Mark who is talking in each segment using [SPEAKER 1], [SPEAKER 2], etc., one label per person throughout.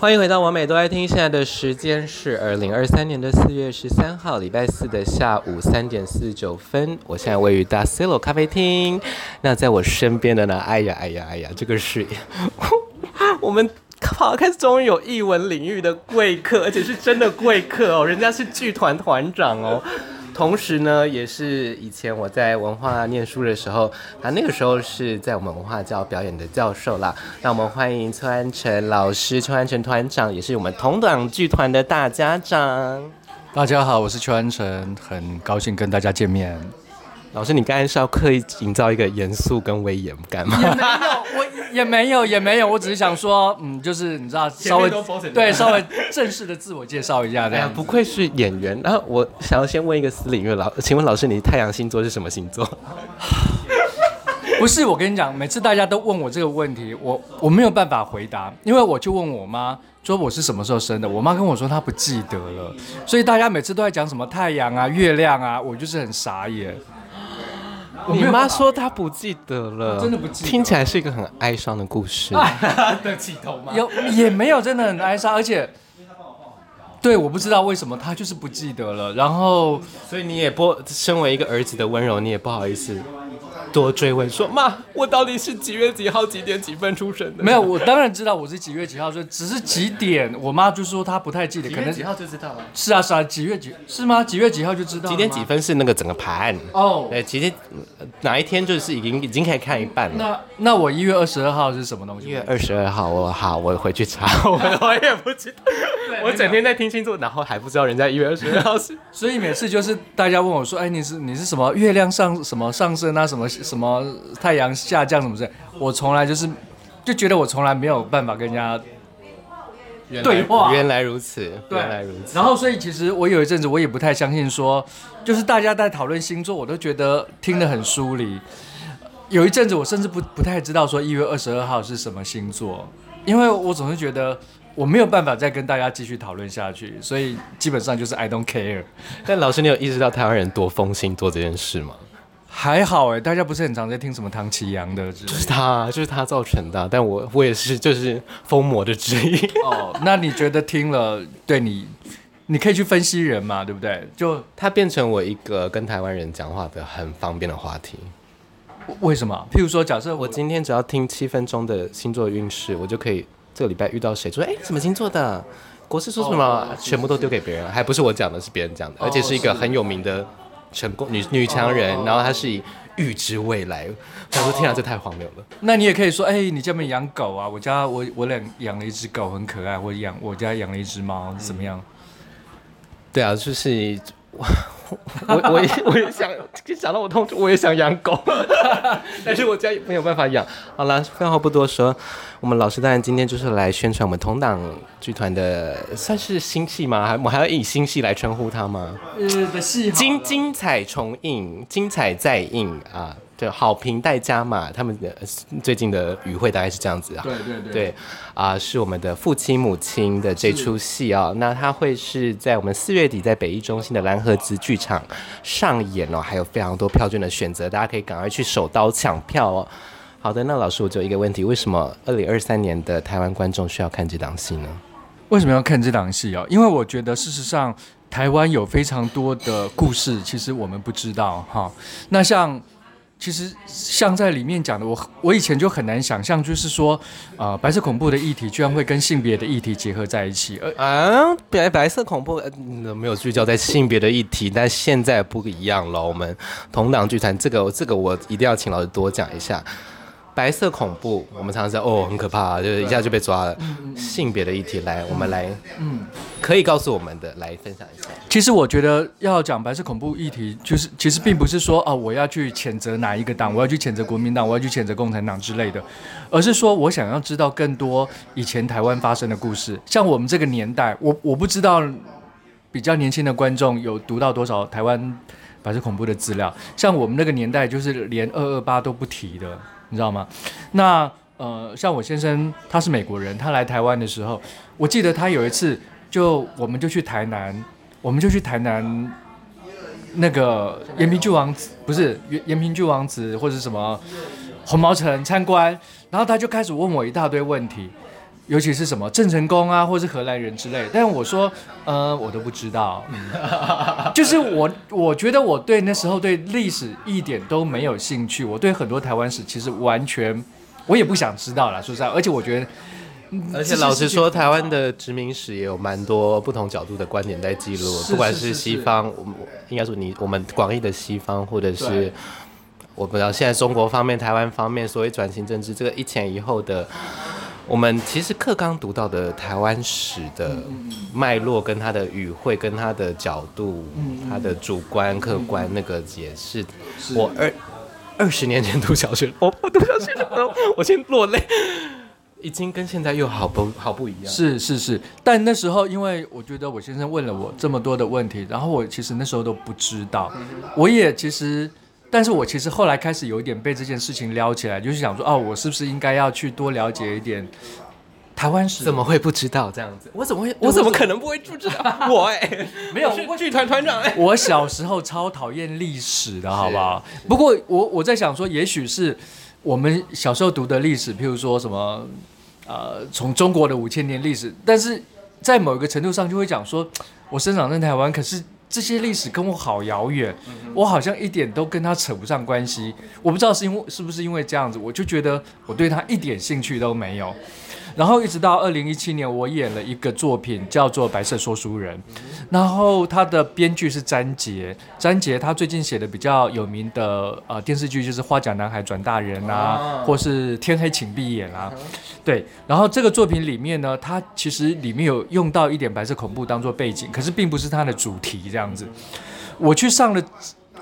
[SPEAKER 1] 欢迎回到完美都爱听，现在的时间是二零二三年的四月十三号，礼拜四的下午三点四十九分。我现在位于大 Cielo 咖啡厅。那在我身边的呢？哎呀，哎呀，哎呀，这个是 我们好开始终于有译文领域的贵客，而且是真的贵客哦，人家是剧团团长哦。同时呢，也是以前我在文化念书的时候，他那个时候是在我们文化教表演的教授啦。那我们欢迎邱安成老师，邱安成团长，也是我们同党剧团的大家长。
[SPEAKER 2] 大家好，我是邱安成，很高兴跟大家见面。
[SPEAKER 1] 老师，你刚才是要刻意营造一个严肃跟威严感吗？
[SPEAKER 2] 也没有，我也没有，也没有，我只是想说，嗯，就是你知道，稍微对，稍微正式的自我介绍一下这样。
[SPEAKER 1] 不愧是演员。然后我想要先问一个私领域老，请问老师，你太阳星座是什么星座？
[SPEAKER 2] 不是，我跟你讲，每次大家都问我这个问题，我我没有办法回答，因为我就问我妈，说我是什么时候生的，我妈跟我说她不记得了，所以大家每次都在讲什么太阳啊、月亮啊，我就是很傻眼。
[SPEAKER 1] 你妈说她不记得了，
[SPEAKER 2] 真的不记得，
[SPEAKER 1] 听起来是一个很哀伤的故事。
[SPEAKER 2] 的起头吗？有也没有，真的很哀伤，而且，对，我不知道为什么她就是不记得了。然后，
[SPEAKER 1] 所以你也不身为一个儿子的温柔，你也不好意思。多追问说，妈，我到底是几月几号几点几分出生的？
[SPEAKER 2] 没有，我当然知道我是几月几号，所以只是几点。我妈就说她不太记得，可能
[SPEAKER 1] 几号就知道了。
[SPEAKER 2] 是啊，是啊，几月几是吗？几月几号就知道。
[SPEAKER 1] 几点几分是那个整个盘
[SPEAKER 2] 哦。
[SPEAKER 1] 对，其实哪一天就是已经已经可以看一半了。
[SPEAKER 2] 那那我一月二十二号是什么东西？
[SPEAKER 1] 一月二十二号，我好，我回去查，我我也不知道。我整天在听星座，然后还不知道人家一月二十二号是。
[SPEAKER 2] 所以每次就是大家问我说，哎，你是你是什么月亮上什么上升啊什么？什么太阳下降什么之类，我从来就是就觉得我从来没有办法跟人家对话。
[SPEAKER 1] 原来如此，原来如此。
[SPEAKER 2] 然后所以其实我有一阵子我也不太相信说，就是大家在讨论星座，我都觉得听得很疏离。有一阵子我甚至不不太知道说一月二十二号是什么星座，因为我总是觉得我没有办法再跟大家继续讨论下去，所以基本上就是 I don't care。
[SPEAKER 1] 但老师，你有意识到台湾人多风星座这件事吗？
[SPEAKER 2] 还好哎，大家不是很常在听什么唐奇阳的，
[SPEAKER 1] 就是他，就是他造成的。但我我也是，就是疯魔的之一。
[SPEAKER 2] 哦，那你觉得听了对你，你可以去分析人嘛，对不对？就
[SPEAKER 1] 他变成我一个跟台湾人讲话的很方便的话题。
[SPEAKER 2] 为什么？譬如说，假设我，
[SPEAKER 1] 我今天只要听七分钟的星座运势，我就可以这个礼拜遇到谁说，哎，什么星座的？国师说什么？哦、全部都丢给别人，还不是我讲的，是别人讲的，而且是一个很有名的。成功女女强人，然后她是以预知未来。他说：“天啊，这太荒谬了。”
[SPEAKER 2] 那你也可以说：“哎，你家没养狗啊？我家我我俩养了一只狗，很可爱。我养我家养了一只猫，怎么样？”
[SPEAKER 1] 对啊，就是。我我也我也想，想到我痛处，我也想养狗，但是我家也没有办法养。好了，废话不多说，我们老师当然今天就是来宣传我们同党剧团的，算是新戏吗？还我还要以新戏来称呼它吗？
[SPEAKER 2] 呃，的戏
[SPEAKER 1] 精精彩重映，精彩再映啊！对，好评待加嘛，他们的最近的语汇大概是这样子啊。
[SPEAKER 2] 对对对。
[SPEAKER 1] 对啊、呃，是我们的父亲母亲的这出戏啊、哦，那它会是在我们四月底在北艺中心的蓝盒子剧场上演哦，还有非常多票券的选择，大家可以赶快去手刀抢票哦。好的，那老师我就有一个问题，为什么二零二三年的台湾观众需要看这档戏呢？
[SPEAKER 2] 为什么要看这档戏哦？因为我觉得事实上台湾有非常多的故事，其实我们不知道哈。那像。其实像在里面讲的，我我以前就很难想象，就是说，啊，白色恐怖的议题居然会跟性别的议题结合在一起。而
[SPEAKER 1] 啊，白白色恐怖，呃，没有聚焦在性别的议题，但现在不一样了。我们同党剧团这个这个，我一定要请老师多讲一下。白色恐怖，我们常常说哦，很可怕，就是一下就被抓了。性别的议题，来，我们来，嗯，可以告诉我们的，来分享一下。
[SPEAKER 2] 其实我觉得要讲白色恐怖议题，就是其实并不是说哦，我要去谴责哪一个党，我要去谴责国民党，我要去谴责共产党之类的，而是说我想要知道更多以前台湾发生的故事。像我们这个年代，我我不知道比较年轻的观众有读到多少台湾白色恐怖的资料。像我们那个年代，就是连二二八都不提的。你知道吗？那呃，像我先生他是美国人，他来台湾的时候，我记得他有一次就我们就去台南，我们就去台南那个延平郡王子，不是延延平郡王子或者什么红毛城参观，然后他就开始问我一大堆问题，尤其是什么郑成功啊，或是荷兰人之类。但我说，呃，我都不知道。嗯、就是我，我觉得我对那时候对历史一点都没有兴趣。我对很多台湾史其实完全，我也不想知道了。说实在，而且我觉得，
[SPEAKER 1] 而且老实说，台湾的殖民史也有蛮多不同角度的观点在记录。不管是西方，我们应该说你我们广义的西方，或者是我不知道现在中国方面、台湾方面，所谓转型政治这个一前一后的。我们其实课刚读到的台湾史的脉络，跟他的语汇，跟他的角度，他的主观、客观，那个也是我二二十年前读小学，我我读小学的时候，我先落泪，已经跟现在又好不 好不一样。
[SPEAKER 2] 是是是，但那时候因为我觉得我先生问了我这么多的问题，然后我其实那时候都不知道，我也其实。但是我其实后来开始有一点被这件事情撩起来，就是想说，哦，我是不是应该要去多了解一点台湾史？
[SPEAKER 1] 怎么会不知道这样子？我怎么会？我怎么可能不会不知道？我哎、欸，
[SPEAKER 2] 没有，
[SPEAKER 1] 我是剧团团长哎。
[SPEAKER 2] 我小时候超讨厌历史的，好不好？不过我我在想说，也许是我们小时候读的历史，譬如说什么，呃，从中国的五千年历史，但是在某一个程度上就会讲说，我生长在台湾，可是。这些历史跟我好遥远，我好像一点都跟他扯不上关系。我不知道是因为是不是因为这样子，我就觉得我对他一点兴趣都没有。然后一直到二零一七年，我演了一个作品，叫做《白色说书人》，然后他的编剧是詹杰，詹杰他最近写的比较有名的呃电视剧就是《花甲男孩转大人》啊，或是《天黑请闭眼》啊，对。然后这个作品里面呢，他其实里面有用到一点白色恐怖当做背景，可是并不是他的主题这样子。我去上了，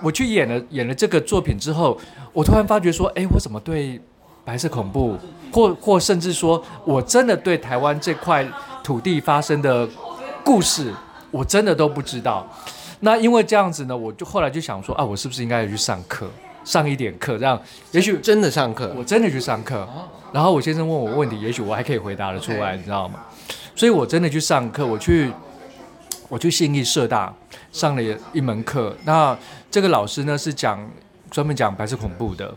[SPEAKER 2] 我去演了演了这个作品之后，我突然发觉说，哎，我怎么对？白色恐怖，或或甚至说，我真的对台湾这块土地发生的故事，我真的都不知道。那因为这样子呢，我就后来就想说啊，我是不是应该要去上课，上一点课，这样也许
[SPEAKER 1] 真的上课，
[SPEAKER 2] 我真的去上课。然后我先生问我问题，也许我还可以回答得出来，你知道吗？所以我真的去上课，我去我去信义社大上了一门课。那这个老师呢是讲专门讲白色恐怖的。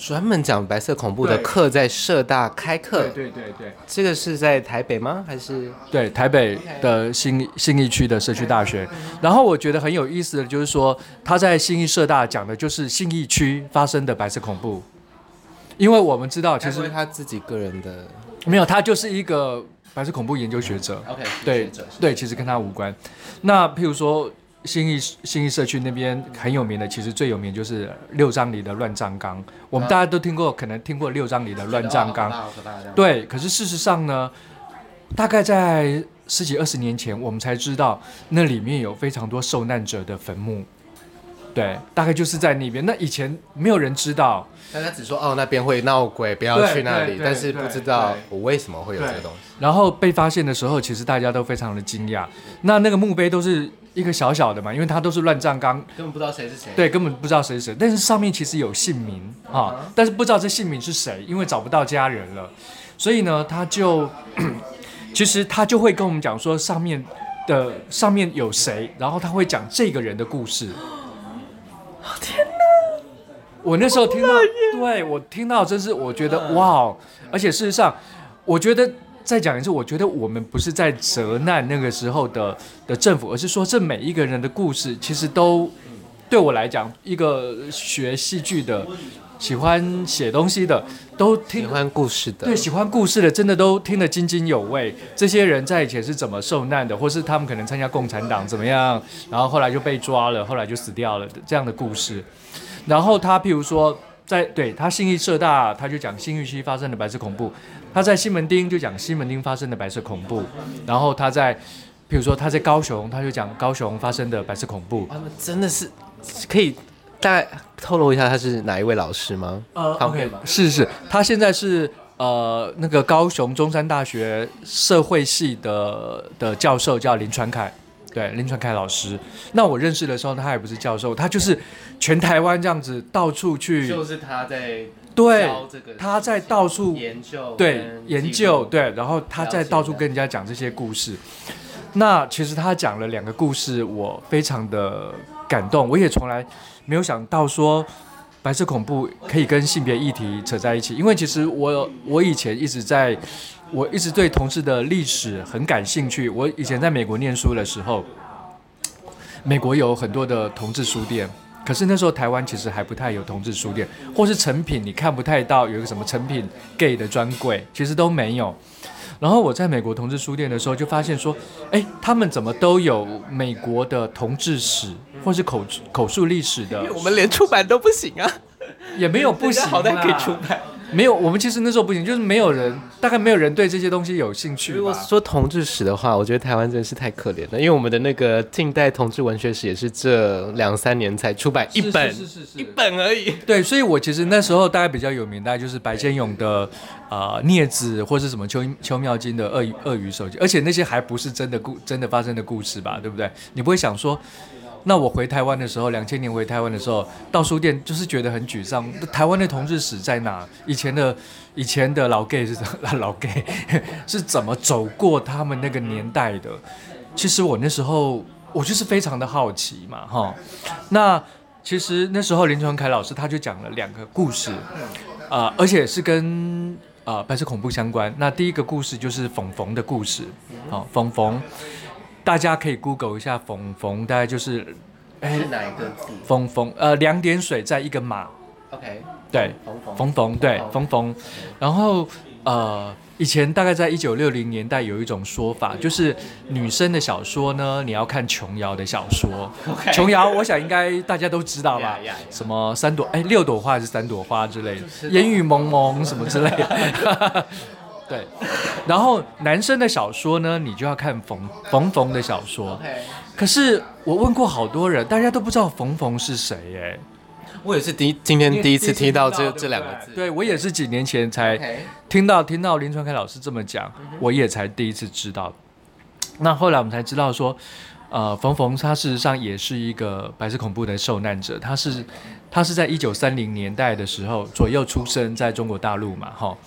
[SPEAKER 1] 专门讲白色恐怖的课在社大开课，
[SPEAKER 2] 对对对对，
[SPEAKER 1] 这个是在台北吗？还是
[SPEAKER 2] 对台北的新新义区的社区大学？然后我觉得很有意思的就是说，他在新义社大讲的就是新义区发生的白色恐怖，因为我们知道其实
[SPEAKER 1] 他自己个人的
[SPEAKER 2] 没有，他就是一个白色恐怖研究学者。
[SPEAKER 1] OK，
[SPEAKER 2] 对对，其实跟他无关。那譬如说。信义新义社区那边很有名的，其实最有名就是六张里的乱葬岗。我们大家都听过，可能听过六张里的乱葬岗。对，可是事实上呢，大概在十几二十年前，我们才知道那里面有非常多受难者的坟墓。对，大概就是在那边。那以前没有人知道，
[SPEAKER 1] 大家只说哦，那边会闹鬼，不要去那里，但是不知道我为什么会有这个东西。
[SPEAKER 2] 然后被发现的时候，其实大家都非常的惊讶。那那个墓碑都是。一个小小的嘛，因为它都是乱葬岗，
[SPEAKER 1] 根本不知道谁是谁。
[SPEAKER 2] 对，根本不知道谁是谁。但是上面其实有姓名啊、哦，但是不知道这姓名是谁，因为找不到家人了。所以呢，他就 其实他就会跟我们讲说上面的上面有谁，然后他会讲这个人的故事。
[SPEAKER 1] 天哪！
[SPEAKER 2] 我那时候听到，对我听到真是我觉得哇，而且事实上，我觉得。再讲一次，我觉得我们不是在责难那个时候的的政府，而是说这每一个人的故事，其实都对我来讲，一个学戏剧的、喜欢写东西的，都听
[SPEAKER 1] 喜欢故事的，
[SPEAKER 2] 对，喜欢故事的，真的都听得津津有味。这些人在以前是怎么受难的，或是他们可能参加共产党怎么样，然后后来就被抓了，后来就死掉了这样的故事。然后他譬如说。在对他信义社大，他就讲信义区发生的白色恐怖；他在西门町就讲西门町发生的白色恐怖。然后他在，譬如说他在高雄，他就讲高雄发生的白色恐怖。
[SPEAKER 1] 他们真的是可以大概透露一下他是哪一位老师吗？
[SPEAKER 2] 呃，OK，是是，他现在是呃那个高雄中山大学社会系的的教授，叫林传凯。对，林传凯老师。那我认识的时候，他也不是教授，他就是全台湾这样子到处去，
[SPEAKER 1] 就是他在
[SPEAKER 2] 对，他在到处
[SPEAKER 1] 研究，
[SPEAKER 2] 对研究，对，然后他在到处跟人家讲这些故事。那其实他讲了两个故事，我非常的感动。我也从来没有想到说白色恐怖可以跟性别议题扯在一起，因为其实我我以前一直在。我一直对同志的历史很感兴趣。我以前在美国念书的时候，美国有很多的同志书店，可是那时候台湾其实还不太有同志书店，或是成品你看不太到有一个什么成品 gay 的专柜，其实都没有。然后我在美国同志书店的时候，就发现说，哎，他们怎么都有美国的同志史，或是口口述历史的？
[SPEAKER 1] 我们连出版都不行啊，
[SPEAKER 2] 也没有不行，
[SPEAKER 1] 好歹可以出版。
[SPEAKER 2] 没有，我们其实那时候不行，就是没有人，大概没有人对这些东西有兴趣。
[SPEAKER 1] 如果说同志史的话，我觉得台湾真的是太可怜了，因为我们的那个近代同志文学史也是这两三年才出版一本，
[SPEAKER 2] 是是是是是
[SPEAKER 1] 一本而已。
[SPEAKER 2] 对，所以我其实那时候大概比较有名，大概就是白先勇的啊、呃《镊子》或是什么邱邱妙金的鳄鱼《鳄鱼手机》，而且那些还不是真的故真的发生的故事吧？对不对？你不会想说。那我回台湾的时候，两千年回台湾的时候，到书店就是觉得很沮丧。台湾的同志史在哪？以前的以前的老 gay 是怎么老 gay 是怎么走过他们那个年代的？其实我那时候我就是非常的好奇嘛，哈。那其实那时候林传凯老师他就讲了两个故事，啊、呃，而且是跟啊、呃、白色恐怖相关。那第一个故事就是冯冯的故事，好，冯冯。大家可以 Google 一下“冯冯”，大概就是，
[SPEAKER 1] 哎，是哪一个字？
[SPEAKER 2] 冯冯，呃，两点水在一个马。
[SPEAKER 1] OK，
[SPEAKER 2] 对，冯冯，对，冯冯。然后，呃，以前大概在一九六零年代有一种说法，就是女生的小说呢，你要看琼瑶的小
[SPEAKER 1] 说。
[SPEAKER 2] 琼瑶，我想应该大家都知道吧
[SPEAKER 1] ？yeah, yeah, yeah.
[SPEAKER 2] 什么三朵，哎，六朵花还是三朵花之类的，烟雨蒙蒙什么之类的。对，然后男生的小说呢，你就要看冯冯冯的小说。可是我问过好多人，大家都不知道冯冯是谁哎。
[SPEAKER 1] 我也是第今天第一次听到这这两个字。
[SPEAKER 2] 对，我也是几年前才听到听到林传凯老师这么讲，我也才第一次知道。那后来我们才知道说，呃，冯冯他事实上也是一个白色恐怖的受难者，他是他是在一九三零年代的时候左右出生在中国大陆嘛，哈，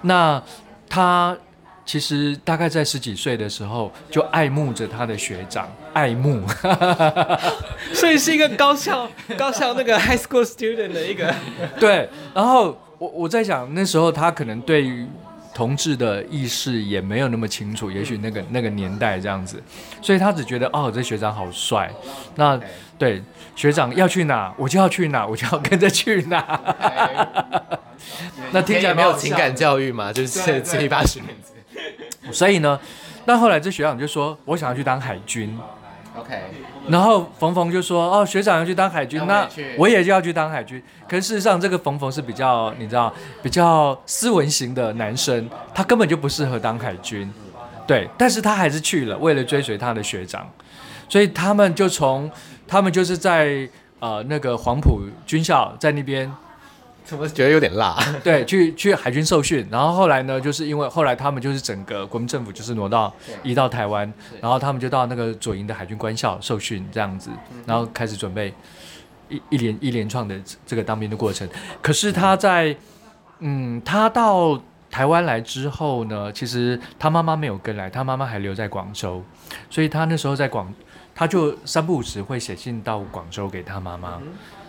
[SPEAKER 2] 那。他其实大概在十几岁的时候就爱慕着他的学长，爱慕，
[SPEAKER 1] 所以是一个高校高校那个 high school student 的一个
[SPEAKER 2] 对。然后我我在想，那时候他可能对于同志的意识也没有那么清楚，也许那个那个年代这样子，所以他只觉得哦，这学长好帅。那对学长要去哪，我就要去哪，我就要跟着去哪。那听起来没有
[SPEAKER 1] 情感教育嘛？就是七八十年。
[SPEAKER 2] 所以呢，那后来这学长就说：“我想要去当海军。”
[SPEAKER 1] OK。
[SPEAKER 2] 然后冯冯就说：“哦，学长要去当海军，那我也就要去当海军。”可是事实上，这个冯冯是比较你知道比较斯文型的男生，他根本就不适合当海军。对，但是他还是去了，为了追随他的学长。所以他们就从他们就是在呃那个黄埔军校在那边。
[SPEAKER 1] 怎么觉得有点辣？
[SPEAKER 2] 对，去去海军受训，然后后来呢，就是因为后来他们就是整个国民政府就是挪到移到台湾，然后他们就到那个左营的海军官校受训这样子，然后开始准备一一连一连串的这个当兵的过程。可是他在嗯，他到台湾来之后呢，其实他妈妈没有跟来，他妈妈还留在广州，所以他那时候在广，他就三不五时会写信到广州给他妈妈。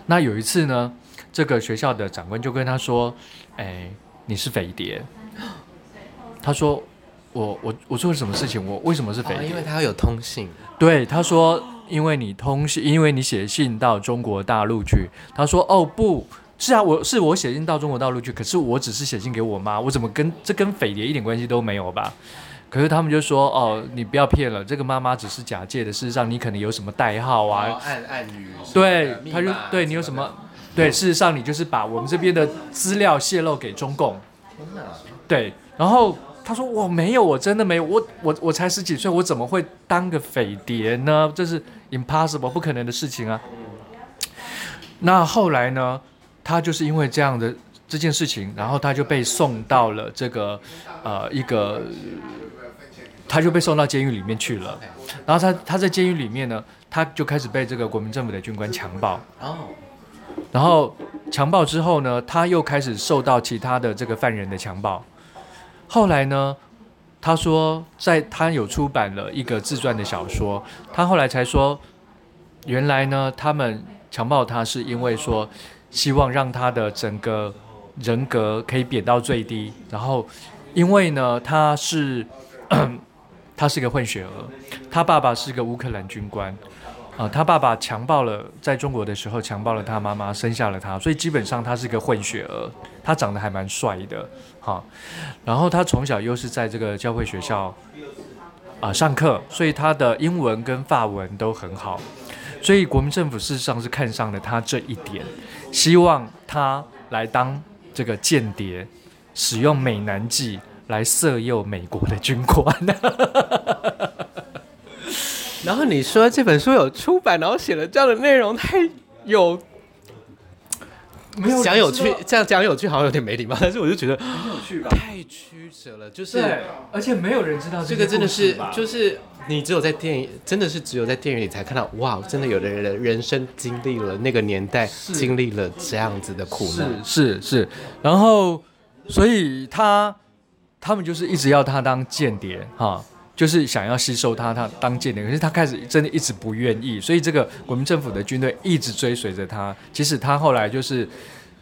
[SPEAKER 2] 那有一次呢，这个学校的长官就跟他说：“哎，你是匪谍。”他说：“我我我做了什么事情？我为什么是匪谍？哦，
[SPEAKER 1] 因为他有通信。”
[SPEAKER 2] 对，他说：“因为你通信，因为你写信到中国大陆去。”他说：“哦，不是啊，我是我写信到中国大陆去，可是我只是写信给我妈，我怎么跟这跟匪谍一点关系都没有吧？”可是他们就说：“哦，你不要骗了，这个妈妈只是假借的，事实上你可能有什么代号啊，
[SPEAKER 1] 哦、暗暗语。
[SPEAKER 2] 对，他就对你有什么？对，事实上你就是把我们这边的资料泄露给中共。对，然后他说我没有，我真的没有，我我我才十几岁，我怎么会当个匪谍呢？这是 impossible 不可能的事情啊。那后来呢，他就是因为这样的这件事情，然后他就被送到了这个呃一个。”他就被送到监狱里面去了，然后他他在监狱里面呢，他就开始被这个国民政府的军官强暴，然后强暴之后呢，他又开始受到其他的这个犯人的强暴，后来呢，他说在他有出版了一个自传的小说，他后来才说，原来呢，他们强暴他是因为说希望让他的整个人格可以贬到最低，然后。因为呢，他是 他是个混血儿，他爸爸是个乌克兰军官。啊、他爸爸强暴了，在中国的时候强暴了他妈妈，生下了他，所以基本上他是个混血儿。他长得还蛮帅的，哈。然后他从小又是在这个教会学校啊、上课，所以他的英文跟法文都很好。所以国民政府事实上是看上了他这一点，希望他来当这个间谍，使用美男计来色诱美国的军官。
[SPEAKER 1] 然后你说这本书有出版，然后写了这样的内容，太有讲有趣，这样讲有趣好像有点没礼貌，但是我就觉得很有趣吧，太曲折了，就是
[SPEAKER 2] 对，而且没有人知道这，
[SPEAKER 1] 这个真的是，就是你只有在电影，真的是只有在电影里才看到，哇，真的有的人人生经历了那个年代，经历了这样子的苦难，
[SPEAKER 2] 是是是，然后所以他他们就是一直要他当间谍哈。就是想要吸收他，他当间谍，可是他开始真的一直不愿意，所以这个国民政府的军队一直追随着他。即使他后来就是，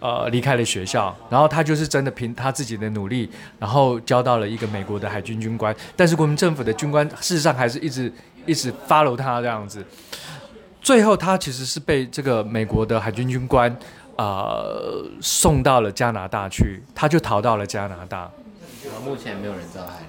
[SPEAKER 2] 呃，离开了学校，然后他就是真的凭他自己的努力，然后交到了一个美国的海军军官。但是国民政府的军官事实上还是一直一直 follow 他这样子。最后他其实是被这个美国的海军军官呃送到了加拿大去，他就逃到了加拿大。
[SPEAKER 1] 目前没有人知道海。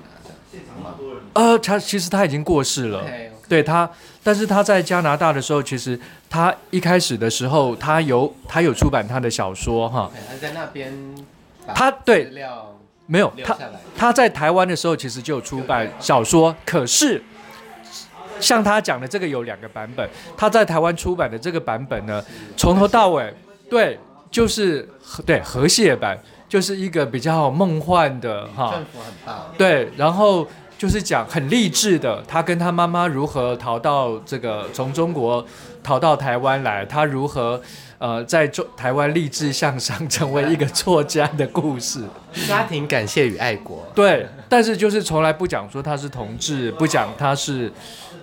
[SPEAKER 2] 呃，他其实他已经过世了，okay, okay. 对他，但是他在加拿大的时候，其实他一开始的时候，他有他有出版他的小说哈，okay, 他在那边，
[SPEAKER 1] 他
[SPEAKER 2] 对没有他他在台湾的时候，其实就有出版小说，可是像他讲的这个有两个版本，他在台湾出版的这个版本呢，从头到尾对就是对和谐版。就是一个比较梦幻的哈，政府很大，对，然后就是讲很励志的，他跟他妈妈如何逃到这个从中国逃到台湾来，他如何呃在中台湾励志向上，成为一个作家的故事，
[SPEAKER 1] 家庭感谢与爱国，
[SPEAKER 2] 对，但是就是从来不讲说他是同志，不讲他是。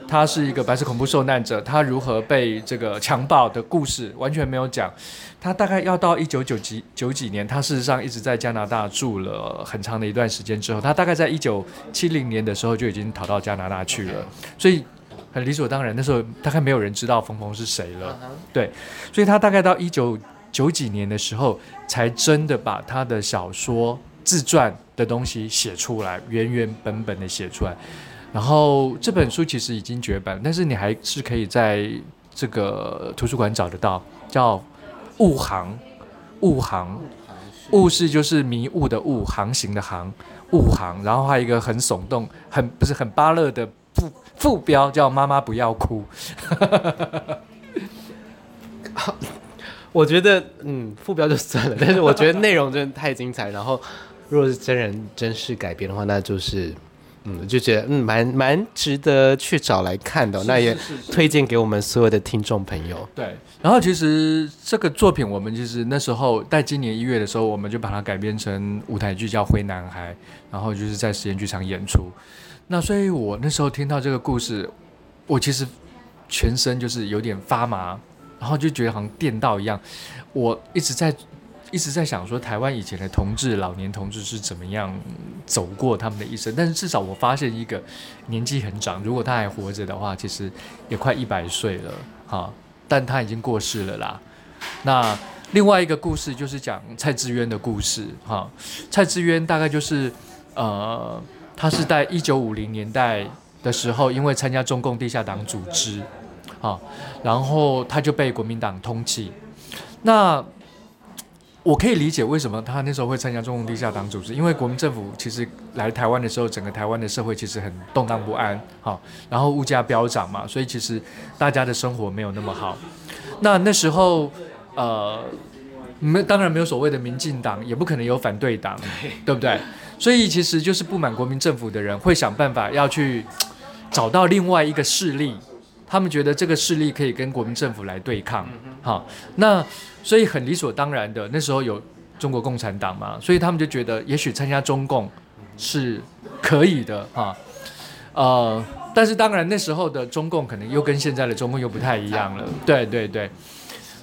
[SPEAKER 2] 他是一个白色恐怖受难者，他如何被这个强暴的故事完全没有讲。他大概要到一九九几九几年，他事实上一直在加拿大住了很长的一段时间之后，他大概在一九七零年的时候就已经逃到加拿大去了。所以很理所当然，那时候大概没有人知道冯冯是谁了。对，所以他大概到一九九几年的时候，才真的把他的小说自传的东西写出来，原原本本的写出来。然后这本书其实已经绝版，但是你还是可以在这个图书馆找得到，叫《雾航》，雾航，雾是就是迷雾的雾，航行的航，雾航。然后还有一个很耸动、很不是很巴乐的副副标，叫“妈妈不要哭”。
[SPEAKER 1] 我觉得，嗯，副标就算了，但是我觉得内容真的太精彩。然后，如果是真人真事改编的话，那就是。嗯，就觉得嗯，蛮蛮值得去找来看的，那也推荐给我们所有的听众朋友。
[SPEAKER 2] 对，然后其实这个作品，我们其实那时候在今年一月的时候，我们就把它改编成舞台剧，叫《灰男孩》，然后就是在实验剧场演出。那所以我那时候听到这个故事，我其实全身就是有点发麻，然后就觉得好像电到一样，我一直在。一直在想说，台湾以前的同志、老年同志是怎么样走过他们的一生？但是至少我发现一个年纪很长，如果他还活着的话，其实也快一百岁了哈。但他已经过世了啦。那另外一个故事就是讲蔡志渊的故事哈。蔡志渊大概就是呃，他是在一九五零年代的时候，因为参加中共地下党组织啊，然后他就被国民党通缉。那我可以理解为什么他那时候会参加中共地下党组织，因为国民政府其实来台湾的时候，整个台湾的社会其实很动荡不安，好，然后物价飙涨嘛，所以其实大家的生活没有那么好。那那时候，呃，没当然没有所谓的民进党，也不可能有反对党，对不对？所以其实就是不满国民政府的人会想办法要去找到另外一个势力。他们觉得这个势力可以跟国民政府来对抗，好，那所以很理所当然的，那时候有中国共产党嘛，所以他们就觉得也许参加中共是可以的，哈，呃，但是当然那时候的中共可能又跟现在的中共又不太一样了，对对对，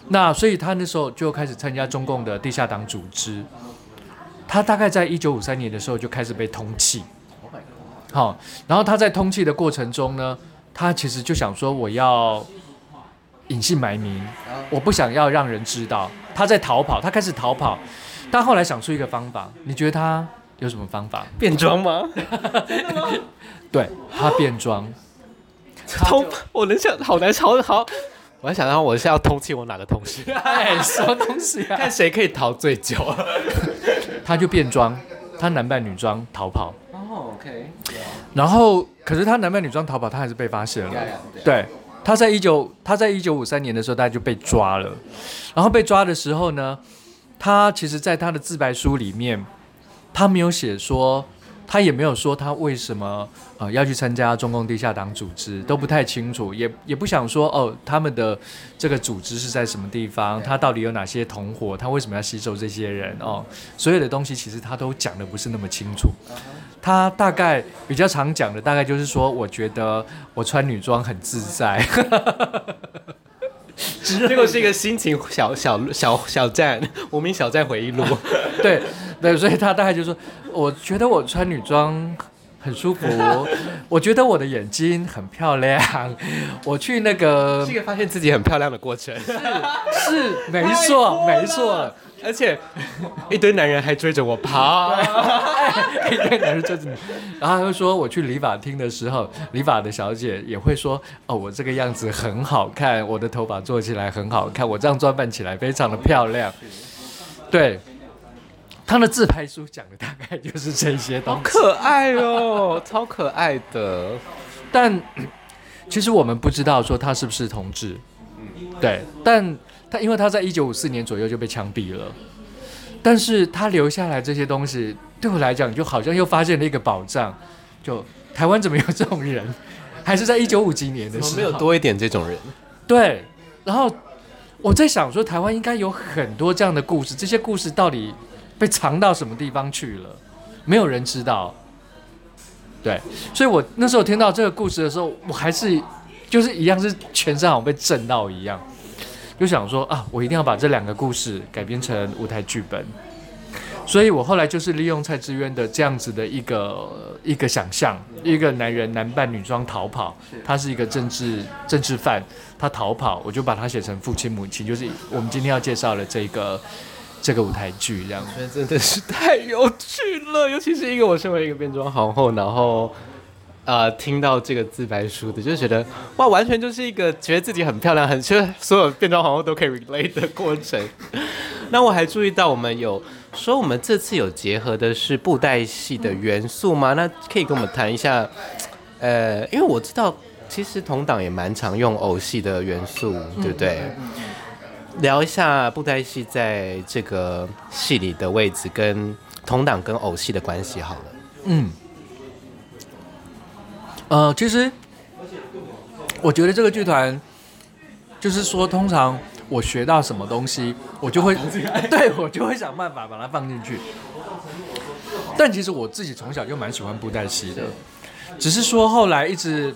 [SPEAKER 2] 那所以他那时候就开始参加中共的地下党组织，他大概在一九五三年的时候就开始被通缉。好，然后他在通缉的过程中呢，他其实就想说，我要隐姓埋名，我不想要让人知道他在逃跑。他开始逃跑，但后来想出一个方法，你觉得他有什么方法？
[SPEAKER 1] 变装吗？
[SPEAKER 2] 对，他变装。
[SPEAKER 1] 通，我能想，好难好好。我还想到我是要通缉我哪个同事？
[SPEAKER 2] 哎，什么东西啊？
[SPEAKER 1] 看谁可以逃最久。
[SPEAKER 2] 他就变装，他男扮女装逃跑。
[SPEAKER 1] 哦、oh,，OK。
[SPEAKER 2] 然后，可是他男扮女装逃跑，他还是被发现了。对，他在一九他在一九五三年的时候，大家就被抓了。然后被抓的时候呢，他其实在他的自白书里面，他没有写说。他也没有说他为什么呃要去参加中共地下党组织，都不太清楚，也也不想说哦，他们的这个组织是在什么地方，他到底有哪些同伙，他为什么要吸收这些人哦，所有的东西其实他都讲的不是那么清楚。他大概比较常讲的大概就是说，我觉得我穿女装很自在，
[SPEAKER 1] 结 果是一个心情小小小小站，无名小站回忆录，
[SPEAKER 2] 对。对，所以他大概就说：“我觉得我穿女装很舒服，我觉得我的眼睛很漂亮。我去那个，
[SPEAKER 1] 是一个发现自己很漂亮的过程，是
[SPEAKER 2] 是没错没错，
[SPEAKER 1] 而且一堆男人还追着我跑，
[SPEAKER 2] 一堆男人追着你。然后他会说，我去理发厅的时候，理发的小姐也会说：哦，我这个样子很好看，我的头发做起来很好看，我这样装扮起来非常的漂亮。对。”他的自拍书讲的大概就是这些东西，
[SPEAKER 1] 好可爱哦，超可爱的。
[SPEAKER 2] 但 其实我们不知道说他是不是同志，对。但他因为他在一九五四年左右就被枪毙了，但是他留下来这些东西，对我来讲就好像又发现了一个宝藏。就台湾怎么有这种人？还是在一九五几年的时候，
[SPEAKER 1] 没有多一点这种人？
[SPEAKER 2] 对。然后我在想说，台湾应该有很多这样的故事，这些故事到底？被藏到什么地方去了？没有人知道。对，所以我那时候听到这个故事的时候，我还是就是一样是全身好像被震到一样，就想说啊，我一定要把这两个故事改编成舞台剧本。所以我后来就是利用蔡志渊的这样子的一个一个想象，一个男人男扮女装逃跑，他是一个政治政治犯，他逃跑，我就把他写成父亲母亲，就是我们今天要介绍的这个。这个舞台
[SPEAKER 1] 剧这样，真的是太有趣了。尤其是一个我身为一个变装皇后，然后呃听到这个自白书的，就觉得哇，完全就是一个觉得自己很漂亮，很其实所有变装皇后都可以 relate 的过程。那我还注意到，我们有说我们这次有结合的是布袋戏的元素吗？那可以跟我们谈一下。呃，因为我知道其实同党也蛮常用偶戏的元素，对不对？聊一下布袋戏在这个戏里的位置，跟同党跟偶戏的关系好了。
[SPEAKER 2] 嗯，呃，其实我觉得这个剧团就是说，通常我学到什么东西，我就会对我就会想办法把它放进去。但其实我自己从小就蛮喜欢布袋戏的，只是说后来一直。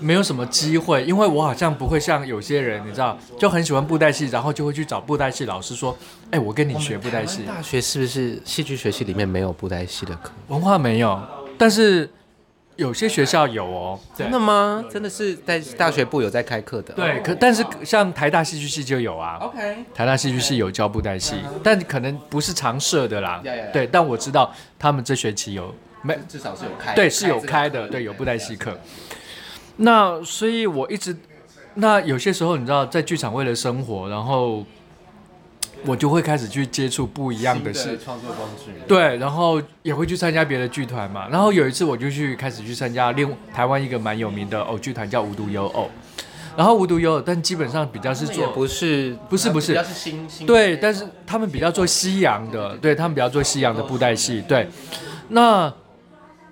[SPEAKER 2] 没有什么机会，因为我好像不会像有些人，你知道，就很喜欢布袋戏，然后就会去找布袋戏老师说：“哎，我跟你学布袋戏。”
[SPEAKER 1] 大学是不是戏剧学系里面没有布袋戏的课？
[SPEAKER 2] 文化没有，但是有些学校有哦。
[SPEAKER 1] 真的吗？真的是在大学部有在开课的？
[SPEAKER 2] 对，可但是像台大戏剧系就有啊。
[SPEAKER 1] OK，
[SPEAKER 2] 台大戏剧系有教布袋戏，但可能不是常设的啦。对，但我知道他们这学期有没，
[SPEAKER 1] 至少是有开。
[SPEAKER 2] 对，是有开的，对，有布袋戏课。那所以，我一直，那有些时候，你知道，在剧场为了生活，然后我就会开始去接触不一样的事，
[SPEAKER 1] 创作方式。
[SPEAKER 2] 对，然后也会去参加别的剧团嘛。然后有一次，我就去开始去参加另台湾一个蛮有名的偶剧团，叫无独有偶。然后无独有偶，但基本上比较是做
[SPEAKER 1] 不是
[SPEAKER 2] 不是不是，
[SPEAKER 1] 比较是新新
[SPEAKER 2] 对，但是他们比较做西洋的，对他们比较做西洋的布袋戏。对，那。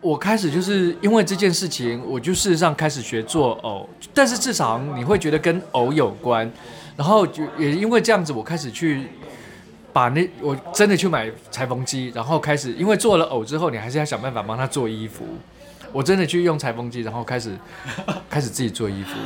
[SPEAKER 2] 我开始就是因为这件事情，我就事实上开始学做偶，但是至少你会觉得跟偶有关，然后就也因为这样子，我开始去把那我真的去买裁缝机，然后开始因为做了偶之后，你还是要想办法帮他做衣服，我真的去用裁缝机，然后开始开始自己做衣服，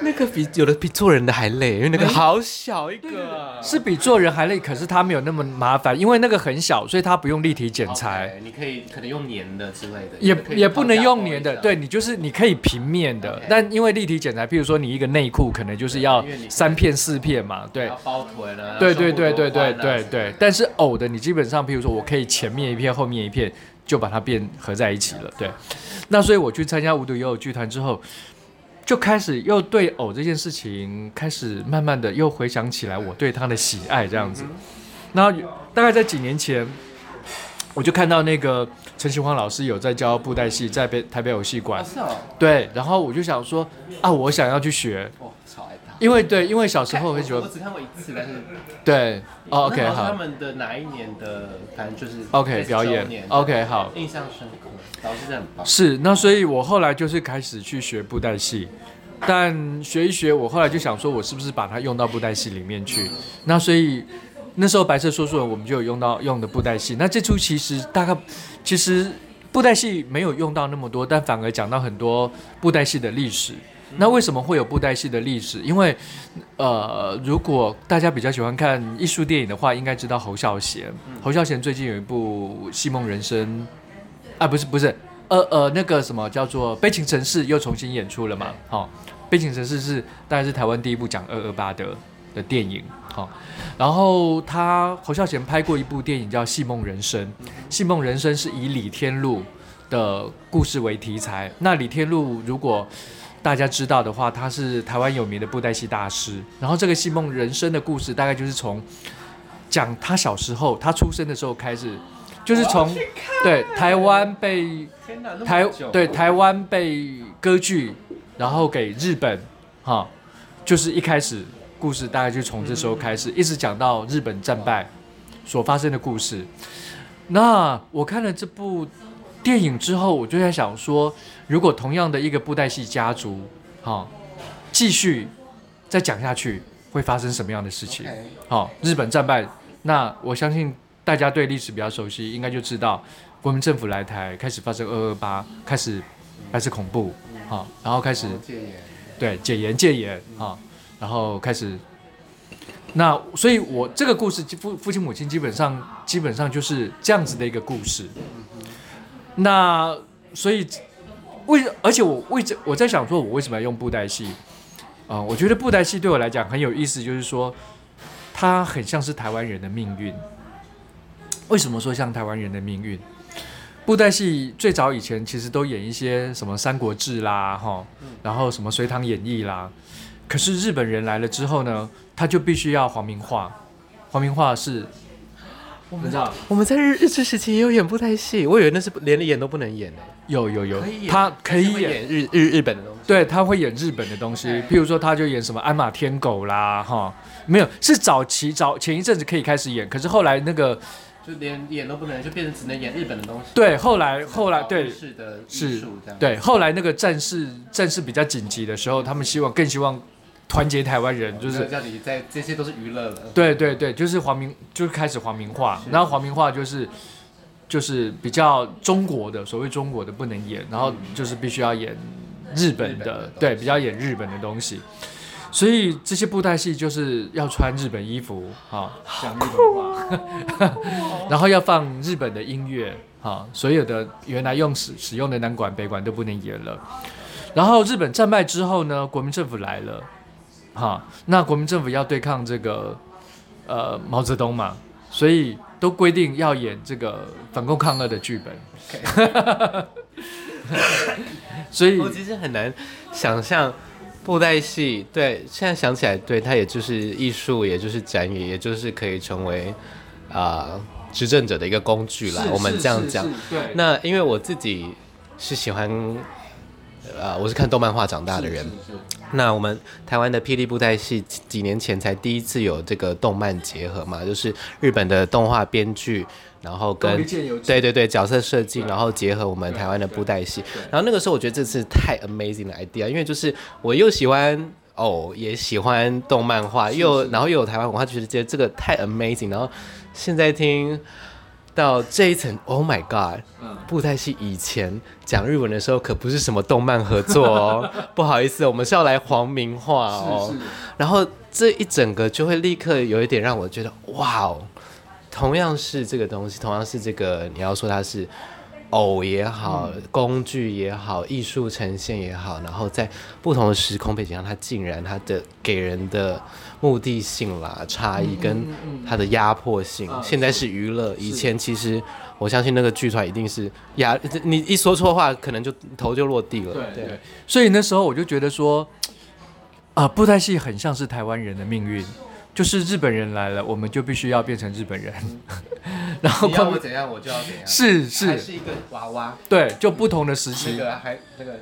[SPEAKER 1] 那个比有的比做人的还累，因为那个好小一个，
[SPEAKER 2] 是比做人还累，可是它没有那么麻烦，因为那个很小，所以它不用立体剪裁。
[SPEAKER 1] Okay, 你可以可能用粘的之类的，
[SPEAKER 2] 也也不能用粘的，对你就是你可以平面的.但因为立体剪裁，譬如说你一个内裤可能就是要三片四片嘛，对，
[SPEAKER 1] 包臀啊，
[SPEAKER 2] 对对对对对对对，但是偶的你基本上，譬如说我可以前面一片，后面一片，就把它变合在一起了，对。那所以我去参加无独有偶剧团之后。就开始又对偶这件事情开始慢慢的又回想起来我对他的喜爱这样子，然后大概在几年前，我就看到那个陈启煌老师有在教布袋戏，在北台北偶戏馆，对，然后我就想说啊，我想要去学。因为对，因为小时候很喜欢。
[SPEAKER 1] 我只看过一次，但是
[SPEAKER 2] 对，OK 好。
[SPEAKER 1] 他们的哪一年的，反正就是
[SPEAKER 2] OK 表演，OK 好，
[SPEAKER 1] 印象深刻，老师真的很棒。
[SPEAKER 2] 是，那所以我后来就是开始去学布袋戏，但学一学，我后来就想说，我是不是把它用到布袋戏里面去？那所以那时候白色说书人我们就有用到用的布袋戏。那这出其实大概其实布袋戏没有用到那么多，但反而讲到很多布袋戏的历史。那为什么会有布袋戏的历史？因为，呃，如果大家比较喜欢看艺术电影的话，应该知道侯孝贤。侯孝贤最近有一部《戏梦人生》，啊，不是不是，呃呃，那个什么叫做《悲情城市》又重新演出了嘛？好，哦，《悲情城市》是大概是台湾第一部讲二二八的的电影。好，哦，然后他侯孝贤拍过一部电影叫《戏梦人生》，《戏梦人生》是以李天禄的故事为题材。那李天禄如果大家知道的话，他是台湾有名的布袋戏大师。然后这个《戏梦人生》的故事，大概就是从讲他小时候，他出生的时候开始，就是从对台湾被台对台湾被割据，然后给日本，哈，就是一开始故事大概就从这时候开始，一直讲到日本战败所发生的故事。那我看了这部电影之后，我就在想说，如果同样的一个布袋戏家族，哈、哦，继续再讲下去，会发生什么样的事情？好日本战败，那我相信大家对历史比较熟悉，应该就知道国民政府来台，开始发生二二八，开始开始恐怖，好、哦，然后开始戒严，对，戒严戒严，哈、哦，然后开始，那所以我这个故事父父亲母亲基本上基本上就是这样子的一个故事。那所以为而且我为这我在想说，我为什么要用布袋戏？啊、呃，我觉得布袋戏对我来讲很有意思，就是说它很像是台湾人的命运。为什么说像台湾人的命运？布袋戏最早以前其实都演一些什么《三国志》啦，哈，然后什么《隋唐演义》啦。可是日本人来了之后呢，他就必须要皇民化。皇民化是。我们知道，
[SPEAKER 1] 我们在日日治时期也有演布袋戏，我以为那是连演都不能演的。
[SPEAKER 2] 有有有，他可以演
[SPEAKER 1] 日日日本的东西。
[SPEAKER 2] 对，他会演日本的东西，譬如说他就演什么鞍马天狗啦，哈，没有，是早期早前一阵子可以开始演，可是后来那个
[SPEAKER 1] 就连演都不能，就变成只能演日本的东西。
[SPEAKER 2] 对，后来后来对是，对，后来那个战事战事比较紧急的时候，他们希望更希望。团结台湾人就是
[SPEAKER 1] 叫你在这些都是娱乐了。
[SPEAKER 2] 对对对，就是黄明，就是开始黄明化，是然后黄明化就是就是比较中国的，所谓中国的不能演，然后就是必须要演日本的，嗯、对，比较演日本的东西。所以这些布袋戏就是要穿日本衣服，啊，讲日本话，然后要放日本的音乐，啊，所有的原来用使使用的南管北管都不能演了。然后日本战败之后呢，国民政府来了。哈，那国民政府要对抗这个呃毛泽东嘛，所以都规定要演这个反共抗俄的剧本。所以，
[SPEAKER 1] 我其实很难想象布袋戏。对，现在想起来，对，它也就是艺术，也就是展演，也就是可以成为啊、呃、执政者的一个工具啦。我们这样讲，对。那因为我自己是喜欢。呃，我是看动漫画长大的人。那我们台湾的霹雳布袋戏几年前才第一次有这个动漫结合嘛，就是日本的动画编剧，然后跟对对对角色设计，然后结合我们台湾的布袋戏。然后那个时候我觉得这次太 amazing 的 idea，因为就是我又喜欢哦，也喜欢动漫画，又然后又有台湾文化，就觉得这个太 amazing。然后现在听。到这一层，Oh my God！布袋戏以前讲日文的时候可不是什么动漫合作哦，不好意思，我们是要来皇民化哦。是是。然后这一整个就会立刻有一点让我觉得，哇哦，同样是这个东西，同样是这个，你要说它是。偶也好，工具也好，艺术呈现也好，然后在不同的时空背景下，它竟然它的给人的目的性啦、差异跟它的压迫性，现在是娱乐，以前其实我相信那个剧团一定是压，你一说错话，可能就头就落地了。对对，
[SPEAKER 2] 所以那时候我就觉得说，啊，布袋戏很像是台湾人的命运。就是日本人来了，我们就必须要变成日本人。然后
[SPEAKER 1] 你要我怎样，我就要怎样。
[SPEAKER 2] 是是，
[SPEAKER 1] 还是一个娃娃。
[SPEAKER 2] 对，就不同的时期。
[SPEAKER 1] 那个还那个，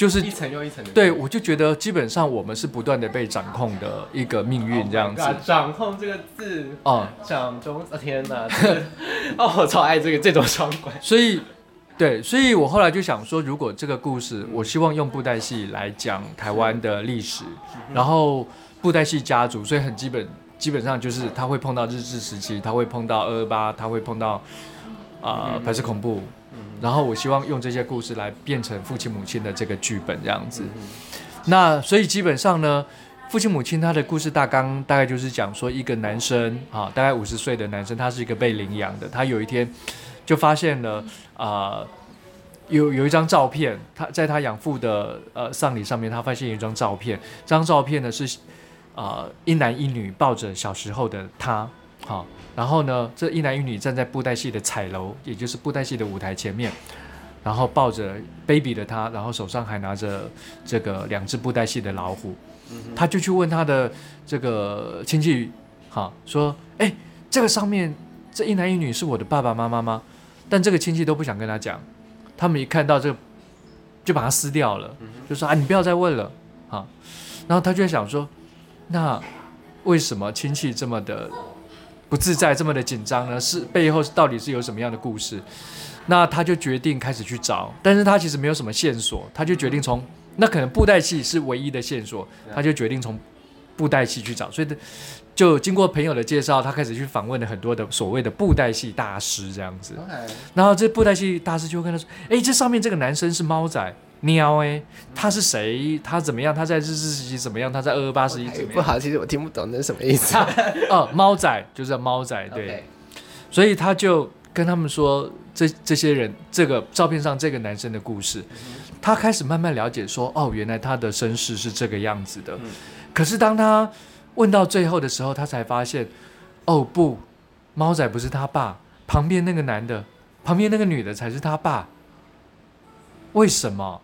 [SPEAKER 2] 就是
[SPEAKER 1] 一层又一层的。
[SPEAKER 2] 对，我就觉得基本上我们是不断的被掌控的一个命运这样子。
[SPEAKER 1] 掌控这个字哦，掌中，天哪，哦，我超爱这个这种双关。
[SPEAKER 2] 所以，对，所以我后来就想说，如果这个故事，我希望用布袋戏来讲台湾的历史，然后。布袋戏家族，所以很基本，基本上就是他会碰到日治时期，他会碰到二二八，他会碰到啊、呃、白色恐怖，然后我希望用这些故事来变成父亲母亲的这个剧本这样子。那所以基本上呢，父亲母亲他的故事大纲大概就是讲说一个男生啊，大概五十岁的男生，他是一个被领养的，他有一天就发现了啊、呃、有有一张照片，他在他养父的呃丧礼上面，他发现有一张照片，这张照片呢是。啊、呃，一男一女抱着小时候的他，好，然后呢，这一男一女站在布袋戏的彩楼，也就是布袋戏的舞台前面，然后抱着 baby 的他，然后手上还拿着这个两只布袋戏的老虎，他就去问他的这个亲戚，好，说，哎，这个上面这一男一女是我的爸爸妈妈吗？但这个亲戚都不想跟他讲，他们一看到这个，就把它撕掉了，就说啊，你不要再问了，好，然后他就在想说。那为什么亲戚这么的不自在，这么的紧张呢？是背后到底是有什么样的故事？那他就决定开始去找，但是他其实没有什么线索，他就决定从那可能布袋戏是唯一的线索，他就决定从布袋戏去找，所以就经过朋友的介绍，他开始去访问了很多的所谓的布袋戏大师这样子。然后这布袋戏大师就跟他说：“哎，这上面这个男生是猫仔。” 喵哎，他是谁？他怎么样？他在日治时期怎么样？他在二二八时期怎么样？
[SPEAKER 1] 不好，其实我听不懂那是什么意思。
[SPEAKER 2] 哦，猫仔就是猫仔，对。Okay. 所以他就跟他们说，这这些人，这个照片上这个男生的故事，他开始慢慢了解说，哦，原来他的身世是这个样子的。可是当他问到最后的时候，他才发现，哦不，猫仔不是他爸，旁边那个男的，旁边那个女的才是他爸。为什么？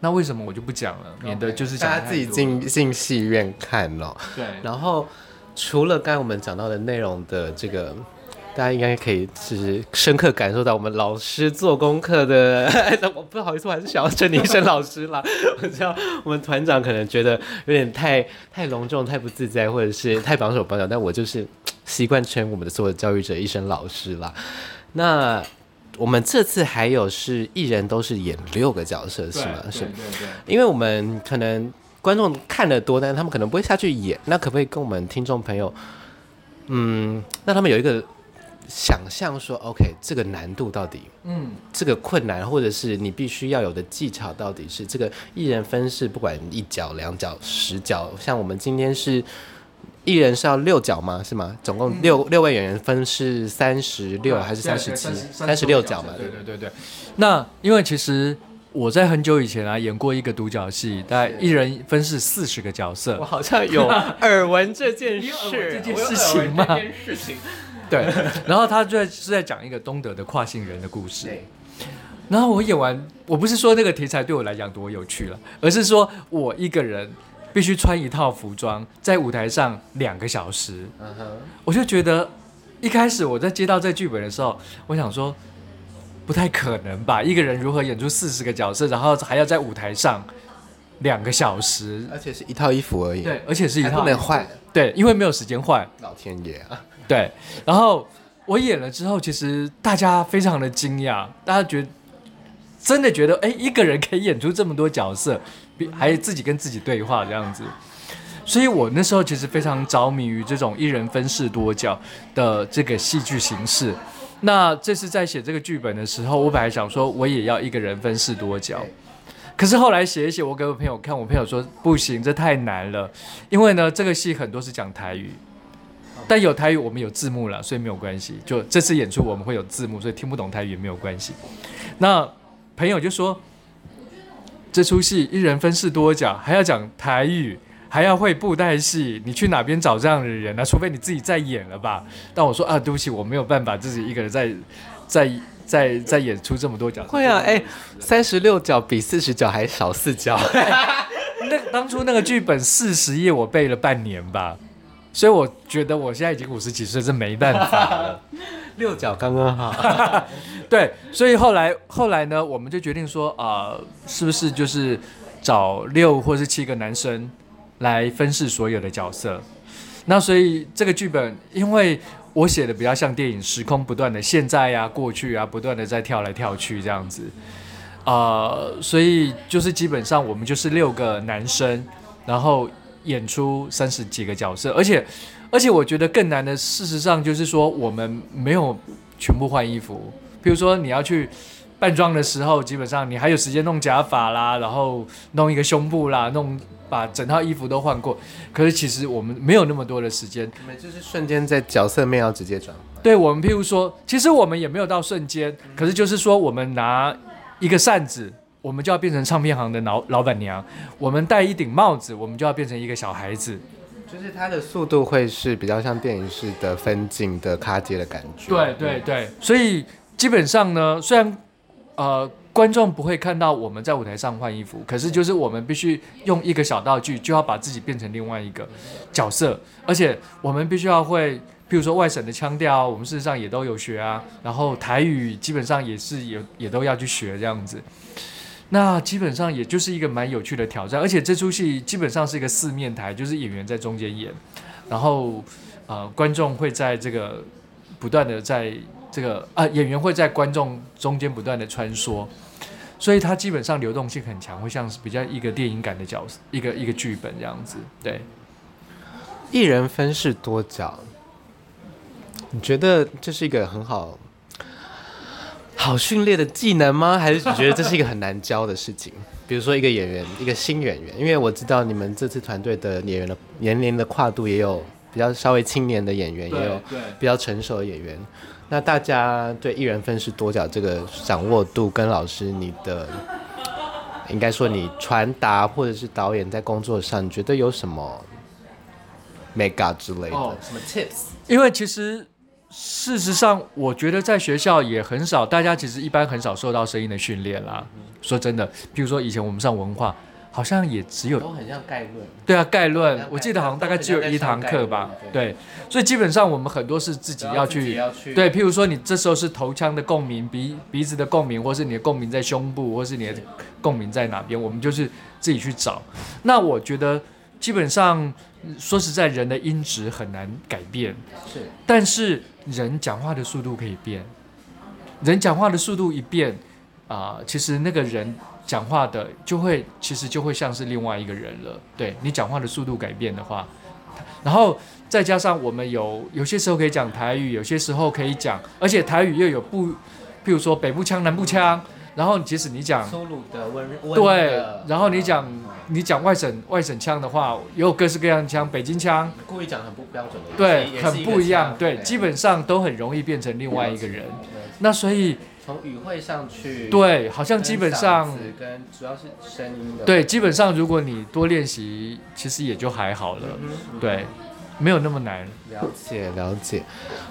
[SPEAKER 2] 那为什么我就不讲了免得就是
[SPEAKER 1] 大家自己进进戏院看咯。
[SPEAKER 2] 对。然
[SPEAKER 1] 后除了刚才我们讲到的内容的这个，大家应该可以就是深刻感受到我们老师做功课的。我不好意思，我还是想要称你一声老师啦。我知道我们团长可能觉得有点太太隆重、太不自在，或者是太绑手绑脚，但我就是习惯称我们的所有教育者一声老师啦。那。我们这次还有是一人都是演六个角色是吗？是，因为我们可能观众看的多，但是他们可能不会下去演。那可不可以跟我们听众朋友，嗯，让他们有一个想象说，OK，这个难度到底，嗯，这个困难或者是你必须要有的技巧到底是这个一人分饰，不管一角、两角、十角，像我们今天是。一人是要六角吗？是吗？总共六、嗯、六位演员分是三十六还是三十七？三十六角嘛。
[SPEAKER 2] 对对对对。那因为其实我在很久以前啊演过一个独角戏，大概一人分饰四十个角色。
[SPEAKER 1] 我好像 有耳闻这件事，
[SPEAKER 2] 这件事情吗？这件事情。对。然后他就在是在讲一个东德的跨性人的故事。对。然后我演完，我不是说那个题材对我来讲多有趣了，而是说我一个人。必须穿一套服装，在舞台上两个小时。Uh. 我就觉得，一开始我在接到这剧本的时候，我想说，不太可能吧？一个人如何演出四十个角色，然后还要在舞台上两个小时，
[SPEAKER 1] 而且是一套衣服而已。
[SPEAKER 2] 对，而且是一套，
[SPEAKER 1] 不能换。
[SPEAKER 2] 对，因为没有时间换。
[SPEAKER 1] 老天爷啊！
[SPEAKER 2] 对，然后我演了之后，其实大家非常的惊讶，大家觉得真的觉得，哎，一个人可以演出这么多角色。还自己跟自己对话这样子，所以我那时候其实非常着迷于这种一人分饰多角的这个戏剧形式。那这次在写这个剧本的时候，我本来想说我也要一个人分饰多角，可是后来写一写，我给我朋友看，我朋友说不行，这太难了，因为呢，这个戏很多是讲台语，但有台语我们有字幕了，所以没有关系。就这次演出我们会有字幕，所以听不懂台语也没有关系。那朋友就说，这出戏一人分饰多角，还要讲台语。还要会布袋戏，你去哪边找这样的人呢？除非你自己在演了吧。但我说啊，对不起，我没有办法自己一个人在在在在演出这么多角。
[SPEAKER 1] 会啊，哎，三十六角比四十角还少四角。
[SPEAKER 2] 那当初那个剧本四十页，我背了半年吧。所以我觉得我现在已经五十几岁，这没办法了。
[SPEAKER 1] 六角刚刚好。
[SPEAKER 2] 对，所以后来后来呢，我们就决定说啊、呃，是不是就是找六或是七个男生。来分饰所有的角色，那所以这个剧本，因为我写的比较像电影，时空不断的现在呀、过去啊，不断的在跳来跳去这样子，呃，所以就是基本上我们就是六个男生，然后演出三十几个角色，而且而且我觉得更难的，事实上就是说我们没有全部换衣服，比如说你要去扮装的时候，基本上你还有时间弄假发啦，然后弄一个胸部啦，弄。把整套衣服都换过，可是其实我们没有那么多的时间，
[SPEAKER 1] 我们就是瞬间在角色面要直接转。
[SPEAKER 2] 对，我们譬如说，其实我们也没有到瞬间，可是就是说，我们拿一个扇子，我们就要变成唱片行的老老板娘；我们戴一顶帽子，我们就要变成一个小孩子。
[SPEAKER 1] 就是它的速度会是比较像电影式的分镜的卡接的感觉。
[SPEAKER 2] 对对对，所以基本上呢，虽然呃。观众不会看到我们在舞台上换衣服，可是就是我们必须用一个小道具，就要把自己变成另外一个角色，而且我们必须要会，譬如说外省的腔调，我们事实上也都有学啊，然后台语基本上也是也也都要去学这样子，那基本上也就是一个蛮有趣的挑战，而且这出戏基本上是一个四面台，就是演员在中间演，然后呃观众会在这个不断的在这个啊演员会在观众中间不断的穿梭。所以它基本上流动性很强，会像是比较一个电影感的角色，一个一个剧本这样子。对，
[SPEAKER 1] 一人分饰多角，你觉得这是一个很好好训练的技能吗？还是你觉得这是一个很难教的事情？比如说一个演员，一个新演员，因为我知道你们这次团队的演员的年龄的跨度也有比较稍微青年的演员，也有比较成熟的演员。那大家对一人分饰多角这个掌握度，跟老师你的，应该说你传达或者是导演在工作上，你觉得有什么 mega 之类的？哦，什么 tips？
[SPEAKER 2] 因为其实事实上，我觉得在学校也很少，大家其实一般很少受到声音的训练啦。说真的，比如说以前我们上文化。好像也只有
[SPEAKER 1] 都很像概论，
[SPEAKER 2] 对啊，概论，我记得好像大概只有一堂课吧，对，所以基本上我们很多是自己要去，对，譬如说你这时候是头腔的共鸣，鼻鼻子的共鸣，或是你的共鸣在胸部，或是你的共鸣在哪边，我们就是自己去找。那我觉得基本上说实在，人的音质很难改变，是，但是人讲话的速度可以变，人讲话的速度一变啊，呃，其实那个人。讲话的就会，其实就会像是另外一个人了。对，你讲话的速度改变的话，然后再加上我们有有些时候可以讲台语，有些时候可以讲，而且台语又有不，譬如说北部腔、南部腔，然后即使你讲
[SPEAKER 1] 粗鲁的温温
[SPEAKER 2] 对，然后你讲你讲外省外省腔的话，也有各式各样的腔，北京腔。
[SPEAKER 1] 故意讲很不标准的，
[SPEAKER 2] 对，很不一样，对，基本上都很容易变成另外一个人。那所以。
[SPEAKER 1] 从语汇上去，
[SPEAKER 2] 对，好像基本上
[SPEAKER 1] 跟主要是声音的，
[SPEAKER 2] 对，基本上如果你多练习，其实也就还好了，对，没有那么难。
[SPEAKER 1] 了解。了解，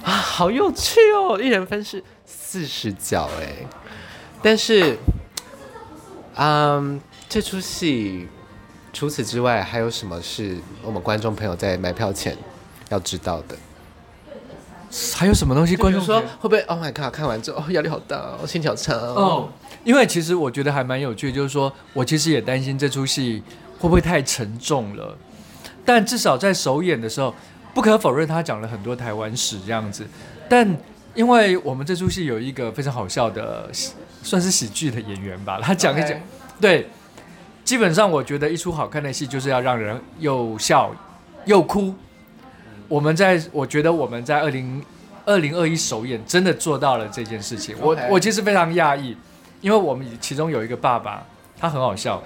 [SPEAKER 1] 啊，好有趣哦，一人分饰四十角哎，但是，嗯，这出戏除此之外还有什么是我们观众朋友在买票前要知道的？
[SPEAKER 2] 还有什么东西？观众
[SPEAKER 1] 说会不会？Oh my god！看完之后压力好大哦，心情好长哦。
[SPEAKER 2] 因为其实我觉得还蛮有趣，就是说我其实也担心这出戏会不会太沉重了。但至少在首演的时候，不可否认他讲了很多台湾史这样子。但因为我们这出戏有一个非常好笑的，算是喜剧的演员吧，他讲一讲，对，基本上我觉得一出好看的戏就是要让人又笑又哭。我们在，我觉得我们在二零二零二一首演真的做到了这件事情。我我其实非常讶异，因为我们其中有一个爸爸，他很好笑，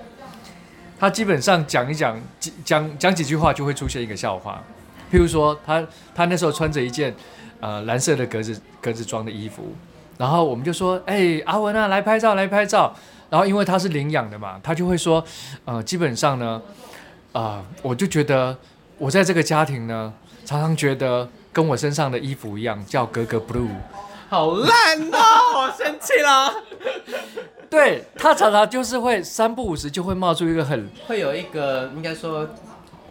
[SPEAKER 2] 他基本上讲一讲讲讲几句话就会出现一个笑话，譬如说他他那时候穿着一件呃蓝色的格子格子装的衣服，然后我们就说，哎、欸，阿文啊，来拍照来拍照，然后因为他是领养的嘛，他就会说，呃，基本上呢，啊、呃，我就觉得我在这个家庭呢，常常觉得。跟我身上的衣服一样，叫格格 blue，
[SPEAKER 1] 好烂哦，我生气了。
[SPEAKER 2] 对，他常常就是会三不五时就会冒出一个很
[SPEAKER 1] 会有一个应该说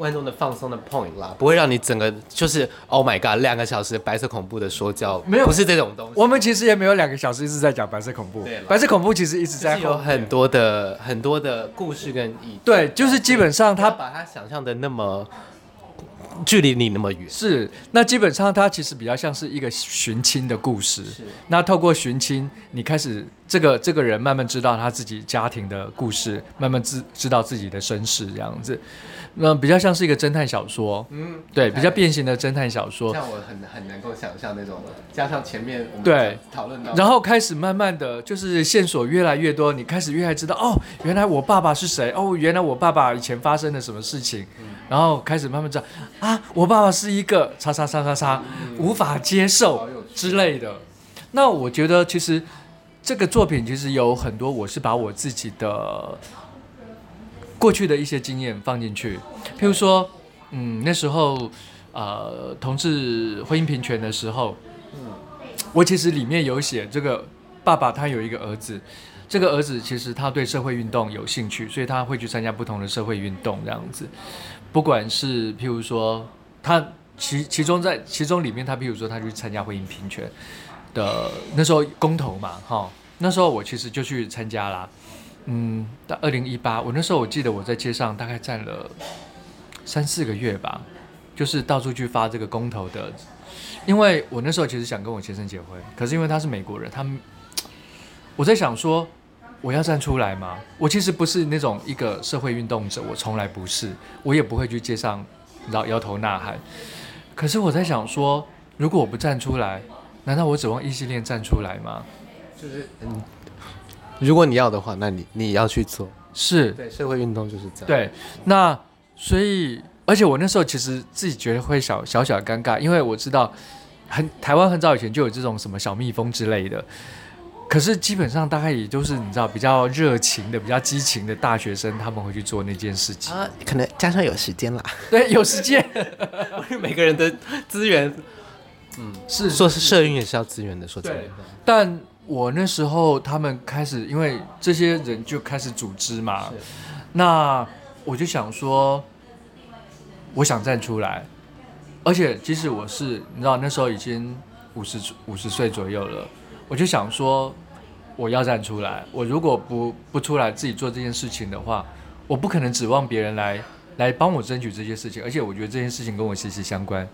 [SPEAKER 1] 观众的放松的 point 啦，不会让你整个就是 Oh my God 两个小时白色恐怖的说教，没有，不是这种东西。
[SPEAKER 2] 我们其实也没有两个小时一直在讲白色恐怖，对，白色恐怖其实一直在
[SPEAKER 1] 有很多的很多的故事跟意义。
[SPEAKER 2] 对，就是基本上他
[SPEAKER 1] 把他想象的那么。距离你那么远，
[SPEAKER 2] 是那基本上它其实比较像是一个寻亲的故事。是，那透过寻亲，你开始这个这个人慢慢知道他自己家庭的故事，慢慢知知道自己的身世这样子。那比较像是一个侦探小说，嗯，对，比较变形的侦探小说。
[SPEAKER 1] 像我很很能够想象那种，加上前面我们
[SPEAKER 2] 对
[SPEAKER 1] 讨论到，
[SPEAKER 2] 然后开始慢慢的就是线索越来越多，你开始越来越知道哦，原来我爸爸是谁？哦，原来我爸爸以前发生了什么事情？嗯，然后开始慢慢知道啊，我爸爸是一个叉叉叉叉叉，无法接受之类的。那我觉得其实这个作品其实有很多，我是把我自己的。过去的一些经验放进去，譬如说，嗯，那时候，呃，同志婚姻平权的时候，嗯，我其实里面有写这个爸爸他有一个儿子，这个儿子其实他对社会运动有兴趣，所以他会去参加不同的社会运动这样子，不管是譬如说他其其中在其中里面他譬如说他去参加婚姻平权的那时候公投嘛，哈，那时候我其实就去参加啦。嗯，到二零一八，我那时候我记得我在街上大概站了三四个月吧，就是到处去发这个公投的，因为我那时候其实想跟我先生结婚，可是因为他是美国人，他们我在想说我要站出来吗？我其实不是那种一个社会运动者，我从来不是，我也不会去街上摇摇头呐喊。可是我在想说，如果我不站出来，难道我指望异性恋站出来吗？
[SPEAKER 1] 就是嗯。如果你要的话，那你你要去做，
[SPEAKER 2] 是。
[SPEAKER 1] 对社会运动就是这样。
[SPEAKER 2] 对，那所以，而且我那时候其实自己觉得会小小小尴尬，因为我知道很台湾很早以前就有这种什么小蜜蜂之类的，可是基本上大概也就是你知道比较热情的、比较激情的大学生他们会去做那件事情。
[SPEAKER 1] 啊，可能加上有时间啦，
[SPEAKER 2] 对，有时间，
[SPEAKER 1] 每个人的资源，嗯，是说是。社运也是要资源的，说真的，
[SPEAKER 2] 但。我那时候，他们开始，因为这些人就开始组织嘛，那我就想说，我想站出来，而且即使我是，你知道那时候已经五十五十岁左右了，我就想说，我要站出来。我如果不不出来自己做这件事情的话，我不可能指望别人来来帮我争取这些事情，而且我觉得这件事情跟我息息相关。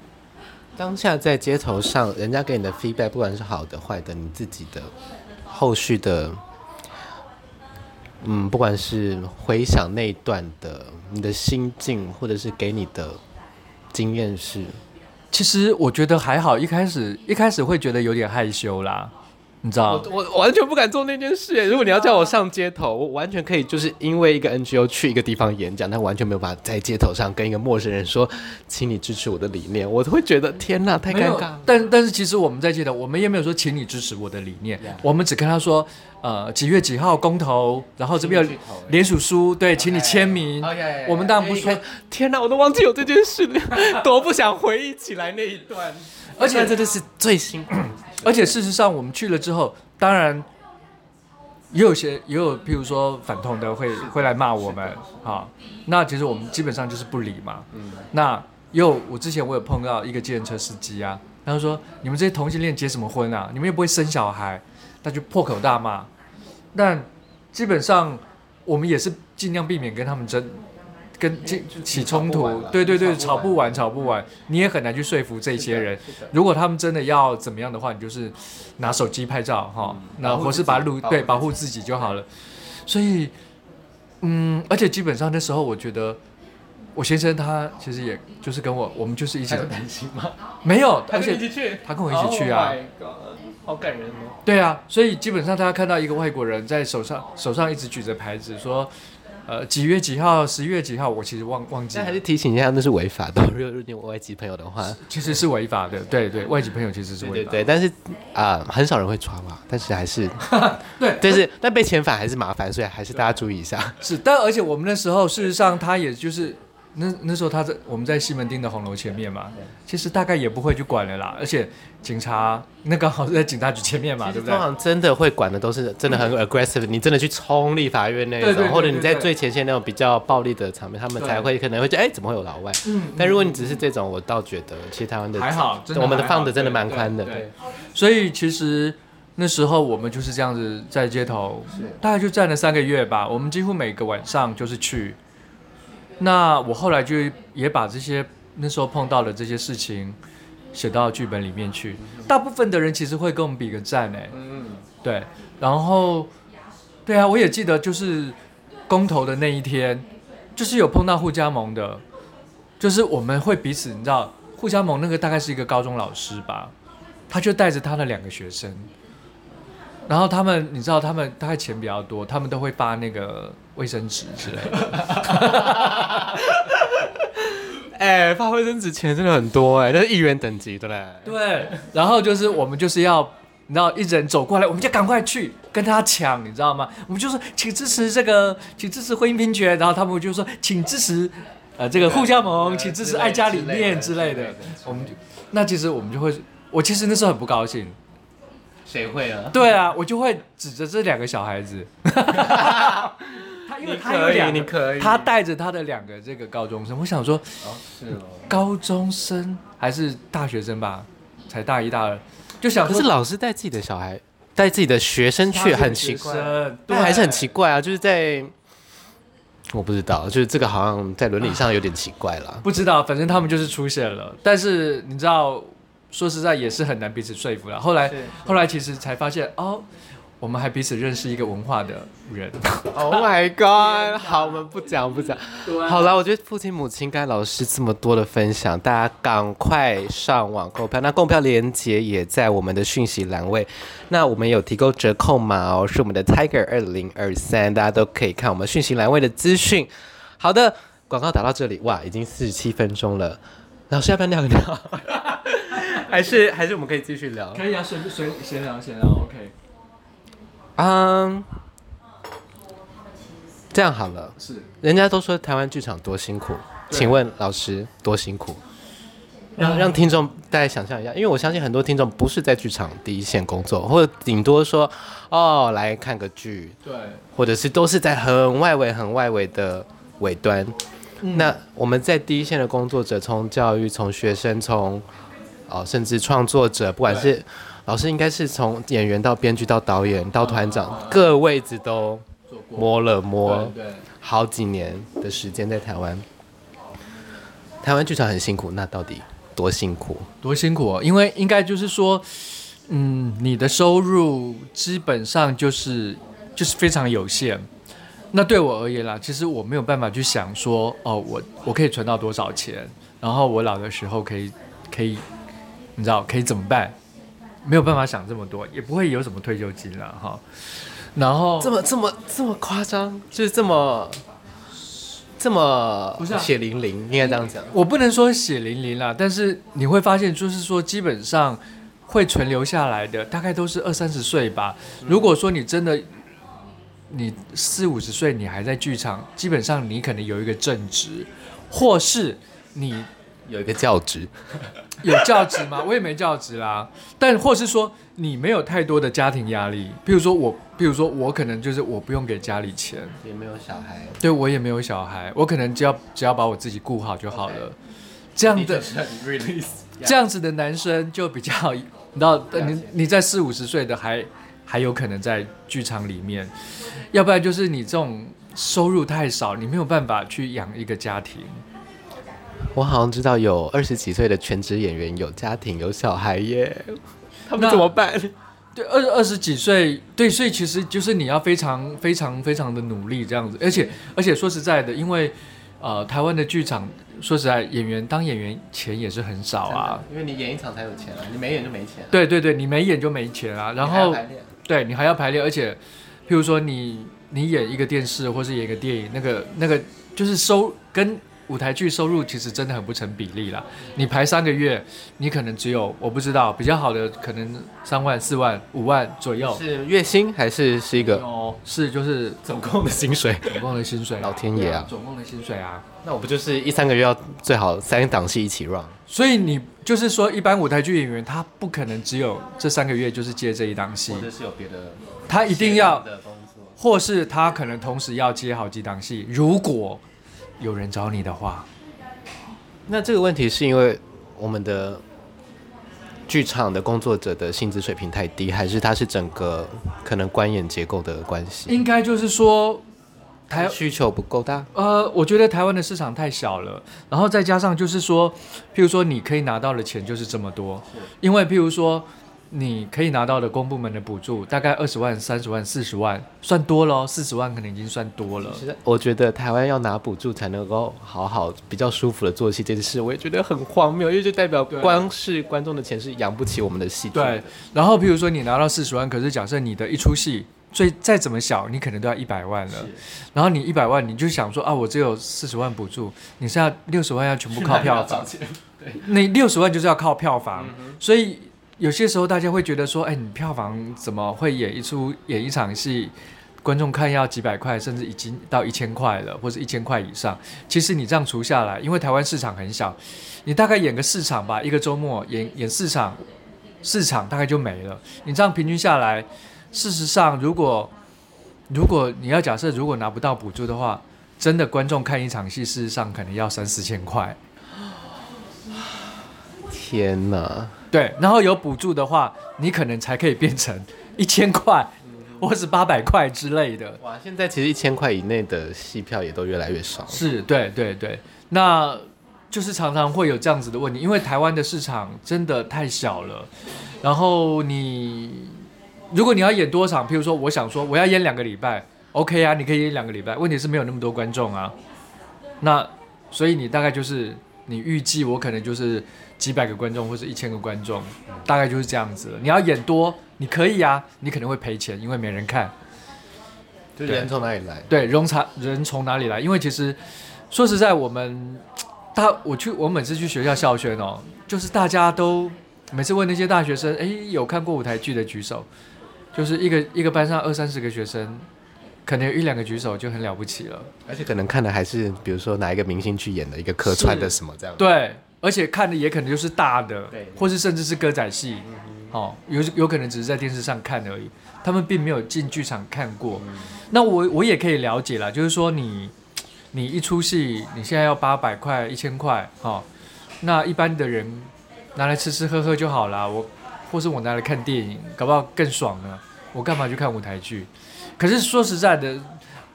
[SPEAKER 1] 当下在街头上，人家给你的 feedback，不管是好的坏的，你自己的后续的，嗯，不管是回想那一段的你的心境，或者是给你的经验是，
[SPEAKER 2] 其实我觉得还好，一开始一开始会觉得有点害羞啦。你知道，
[SPEAKER 1] 我我完全不敢做那件事。如果你要叫我上街头，我完全可以，就是因为一个 NGO 去一个地方演讲，但完全没有办法在街头上跟一个陌生人说，请你支持我的理念，我都会觉得天哪，太尴尬。
[SPEAKER 2] 但但是其实我们在街头，我们也没有说请你支持我的理念.我们只跟他说，呃，几月几号公投，然后这边有联署书，对，请你签名。我们当然不说，
[SPEAKER 1] 天哪，我都忘记有这件事了，多不想回忆起来那一段。而且这就是最辛苦。
[SPEAKER 2] 而且事实上，我们去了之后，当然也有些也有，譬如说反同的会会来骂我们，哈。那其实我们基本上就是不理嘛。嗯。那又我之前我有碰到一个计程车司机啊，他就说：“你们这些同性恋结什么婚啊？你们又不会生小孩。”他就破口大骂。但基本上我们也是尽量避免跟他们争。跟起起冲突，对对对，吵不完，吵不完，你也很难去说服这些人。如果他们真的要怎么样的话，你就是拿手机拍照哈，那或是把路对保护自己就好了。所以，嗯，而且基本上那时候我觉得，我先生他其实也就是跟我，我们就是一起
[SPEAKER 1] 很担心吗？
[SPEAKER 2] 没有，
[SPEAKER 1] 他跟你一起去，
[SPEAKER 2] 他跟我一起去啊。
[SPEAKER 1] Oh God，好感人哦。
[SPEAKER 2] 对啊，所以基本上大家看到一个外国人在手上手上一直举着牌子说。呃，几月几号？十一月几号？我其实忘忘记了。
[SPEAKER 1] 但还是提醒一下，那是违法的。如果你有外籍朋友的话，
[SPEAKER 2] 其实是违法的。对对，外籍朋友其实是违法的。
[SPEAKER 1] 对，对对，但是啊、呃，很少人会穿嘛。但是还是
[SPEAKER 2] 对，
[SPEAKER 1] 但是但被遣返还是麻烦，所以还是大家注意一下。
[SPEAKER 2] 是，但而且我们那时候事实上，他也就是。那那时候他在我们在西门町的红楼前面嘛，其实大概也不会去管了啦。而且警察那刚好是在警察局前面嘛，对不对？
[SPEAKER 1] 通常真的会管的都是真的很 aggressive，你真的去冲立法院那种，或者你在最前线那种比较暴力的场面，他们才会可能会觉得哎，怎么会有老外？嗯。但如果你只是这种，我倒觉得其实台湾的
[SPEAKER 2] 还好，
[SPEAKER 1] 我们的放的真的蛮宽的。对。
[SPEAKER 2] 所以其实那时候我们就是这样子在街头，大概就站了三个月吧。我们几乎每个晚上就是去。那我后来就也把这些那时候碰到的这些事情写到剧本里面去。大部分的人其实会跟我们比个赞哎，嗯，对。然后，对啊，我也记得就是公投的那一天，就是有碰到互加盟的，就是我们会彼此，你知道，互加盟那个大概是一个高中老师吧，他就带着他的两个学生。然后他们，你知道，他们大概钱比较多，他们都会发那个卫生纸之类的。
[SPEAKER 1] 哎、欸，发卫生纸钱真的很多哎、欸，那是议员等级的嘞。
[SPEAKER 2] 对。然后就是我们就是要，你知道，一人走过来，我们就赶快去跟他抢，你知道吗？我们就说，请支持这个，请支持婚姻平权。然后他们就说，请支持呃这个互加盟，请支持爱家理念之类的。我们就，那其实我们就会，我其实那时候很不高兴。
[SPEAKER 1] 谁会啊？
[SPEAKER 2] 对啊，我就会指着这两个小孩子。他因为他有两个，
[SPEAKER 1] 你可以，
[SPEAKER 2] 他带着他的两个这个高中生，我想说，哦，是哦，高中生还是大学生吧，才大一大二，就想，
[SPEAKER 1] 可是老师带自己的小孩，带自己的学生去，很奇怪，对，还是很奇怪啊，就是在，我不知道，就是这个好像在伦理上有点奇怪了，
[SPEAKER 2] 不知道，反正他们就是出现了，但是你知道。说实在也是很难彼此说服了。后来，后来其实才发现哦，我们还彼此认识一个文化的人。
[SPEAKER 1] Oh my god！好，我们不讲不讲。好了，我觉得父亲母亲该老师这么多的分享，大家赶快上网购票。那购票链接也在我们的讯息栏位。那我们有提供折扣码哦，是我们的 Tiger 二零二三，大家都可以看我们讯息栏位的资讯。好的，广告打到这里，哇，已经四十七分钟了。老师要不要尿个尿？还是还是我们可以继续聊？
[SPEAKER 2] 可以啊，随随闲聊闲聊，OK。
[SPEAKER 1] 嗯，这样好了。
[SPEAKER 2] 是。
[SPEAKER 1] 人家都说台湾剧场多辛苦，请问老师多辛苦？让让听众大家想象一下，因为我相信很多听众不是在剧场第一线工作，或者顶多说哦来看个剧，
[SPEAKER 2] 对，
[SPEAKER 1] 或者是都是在很外围、很外围的尾端。嗯。那我们在第一线的工作者，从教育、从学生、从哦，甚至创作者，不管是老师，应该是从演员到编剧到导演到团长，各位置都摸了摸，好几年的时间在台湾。台湾剧场很辛苦，那到底多辛苦？
[SPEAKER 2] 多辛苦哦？因为应该就是说，嗯，你的收入基本上就是就是非常有限。那对我而言啦，其实我没有办法去想说，哦，我我可以存到多少钱，然后我老的时候可以可以。你知道可以怎么办？没有办法想这么多，也不会有什么退休金了哈。然后
[SPEAKER 1] 这么这么这么夸张，就是这么这么血淋淋，应该这样讲。
[SPEAKER 2] 我不能说血淋淋啦，但是你会发现，就是说基本上会存留下来的，大概都是二三十岁吧。如果说你真的你四五十岁，你还在剧场，基本上你可能有一个正职，或是你。
[SPEAKER 1] 有一个教职，
[SPEAKER 2] 有教职吗？我也没教职啦。但或是说你没有太多的家庭压力，比如说我，比如说我可能就是我不用给家里钱，
[SPEAKER 1] 也没有小孩，
[SPEAKER 2] 对我也没有小孩，我可能只要只要把我自己顾好就好了。这样的这样子的男生就比较，你知道，你你在四五十岁的还还有可能在剧场里面，要不然就是你这种收入太少，你没有办法去养一个家庭。
[SPEAKER 1] 我好像知道有二十几岁的全职演员有家庭有小孩耶，他们怎么办？
[SPEAKER 2] 对，二二十几岁，对，所以其实就是你要非常非常非常的努力这样子，而且而且说实在的，因为呃，台湾的剧场，说实在，演员当演员钱也是很少啊。
[SPEAKER 1] 因为你演一场才有钱啊，你没演就没钱啊。
[SPEAKER 2] 对对对，你没演就没钱啊。然后，对你还要排练，而且，譬如说你你演一个电视或是演一个电影，那个那个就是收跟。舞台剧收入其实真的很不成比例啦。你排三个月，你可能只有我不知道比较好的可能三万、四万、五万左右。
[SPEAKER 1] 是月薪还是是一个？
[SPEAKER 2] 哦，是就是
[SPEAKER 1] 总共的薪水。
[SPEAKER 2] 总共的薪水。
[SPEAKER 1] 老天爷啊！
[SPEAKER 2] 总共的薪水啊！
[SPEAKER 1] 那我不就是一三个月要最好三档戏一起 run？
[SPEAKER 2] 所以你就是说，一般舞台剧演员他不可能只有这三个月就是接这一档戏，
[SPEAKER 1] 或者是有别的，
[SPEAKER 2] 他一定要，或是他可能同时要接好几档戏。如果有人找你的话，
[SPEAKER 1] 那这个问题是因为我们的剧场的工作者的薪资水平太低，还是它是整个可能观演结构的关系？
[SPEAKER 2] 应该就是说台
[SPEAKER 1] 需求不够大。
[SPEAKER 2] 呃，我觉得台湾的市场太小了，然后再加上就是说，譬如说你可以拿到的钱就是这么多，因为譬如说。你可以拿到的公部门的补助大概二十万、三十万、四十万，算多了。四十万可能已经算多了。
[SPEAKER 1] 其实我觉得台湾要拿补助才能够好好、比较舒服的做戏这件事，我也觉得很荒谬，因为就代表光是观众的钱是养不起我们的戏。
[SPEAKER 2] 对。然后，比如说你拿到四十万，可是假设你的一出戏最再怎么小，你可能都要一百万了。然后你一百万，你就想说啊，我只有四十万补助，你是要六十万要全部靠票房。对。那六十万就是要靠票房，嗯、所以。有些时候大家会觉得说，哎，你票房怎么会演一出演一场戏，观众看要几百块，甚至已经到一千块了，或者一千块以上。其实你这样除下来，因为台湾市场很小，你大概演个四场吧，一个周末演演四场，四场大概就没了。你这样平均下来，事实上，如果如果你要假设如果拿不到补助的话，真的观众看一场戏，事实上可能要三四千块。
[SPEAKER 1] 天哪！
[SPEAKER 2] 对，然后有补助的话，你可能才可以变成一千块，或是八百块之类的。
[SPEAKER 1] 哇，现在其实一千块以内的戏票也都越来越少。
[SPEAKER 2] 是，对，对，对，那就是常常会有这样子的问题，因为台湾的市场真的太小了。然后你，如果你要演多场，譬如说，我想说我要演两个礼拜，OK 啊，你可以演两个礼拜。问题是没有那么多观众啊。那所以你大概就是你预计我可能就是。几百个观众或者一千个观众，大概就是这样子了。你要演多，你可以啊，你可能会赔钱，因为没人看。
[SPEAKER 1] 对，人从哪里来？
[SPEAKER 2] 对，人从人从哪里来？因为其实说实在，我们大我去我每次去学校校宣哦，就是大家都每次问那些大学生，哎，有看过舞台剧的举手，就是一个一个班上二三十个学生，可能有一两个举手就很了不起了。
[SPEAKER 1] 而且可能看的还是比如说哪一个明星去演的一个客串的什么这样。
[SPEAKER 2] 对。而且看的也可能就是大的，或是甚至是歌仔戏，哦，有有可能只是在电视上看而已，他们并没有进剧场看过。那我我也可以了解啦，就是说你你一出戏，你现在要八百块、一千块，哦，那一般的人拿来吃吃喝喝就好啦。我或是我拿来看电影，搞不好更爽呢。我干嘛去看舞台剧？可是说实在的。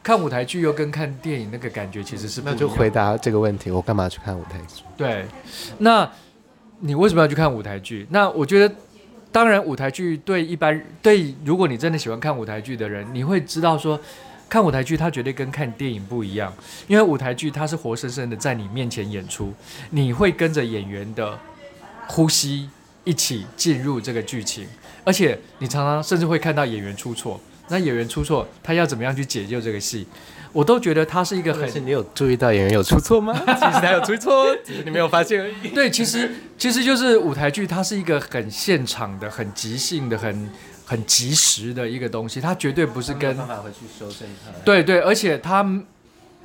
[SPEAKER 2] 看舞台剧又跟看电影那个感觉其实是不一样。那
[SPEAKER 1] 就回答这个问题，我干嘛去看舞台剧？
[SPEAKER 2] 对，那你为什么要去看舞台剧？那我觉得，当然舞台剧对一般对，如果你真的喜欢看舞台剧的人，你会知道说，看舞台剧它绝对跟看电影不一样，因为舞台剧它是活生生的在你面前演出，你会跟着演员的呼吸一起进入这个剧情，而且你常常甚至会看到演员出错。那演员出错，他要怎么样去解救这个戏？我都觉得他是一个很……是
[SPEAKER 1] 你有注意到演员有出错吗？其实他有出错，只是你没有发现而已。
[SPEAKER 2] 对，其实其实就是舞台剧，它是一个很现场的、很即兴的、很很及时的一个东西，它绝对不是跟
[SPEAKER 1] 办法回去修正它。
[SPEAKER 2] 对对，而且他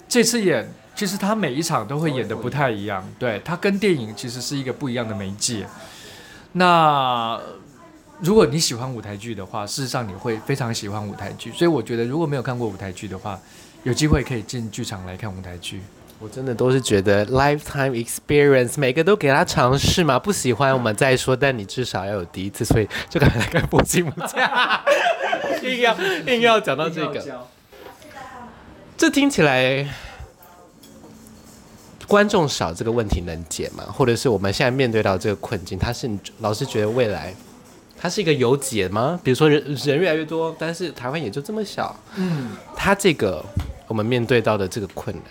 [SPEAKER 2] 这次演，其实他每一场都会演的不太一样。对，他跟电影其实是一个不一样的媒介。那。如果你喜欢舞台剧的话，事实上你会非常喜欢舞台剧。所以我觉得，如果没有看过舞台剧的话，有机会可以进剧场来看舞台剧。
[SPEAKER 1] 我真的都是觉得 lifetime experience，每个都给他尝试嘛。不喜欢我们再说，但你至少要有第一次，所以就赶快来看波吉姆家。硬要硬要讲到这个，这听起来观众少这个问题能解吗？或者是我们现在面对到这个困境，他是老是觉得未来。它是一个有解吗？比如说人人越来越多，但是台湾也就这么小。嗯，它这个我们面对到的这个困难，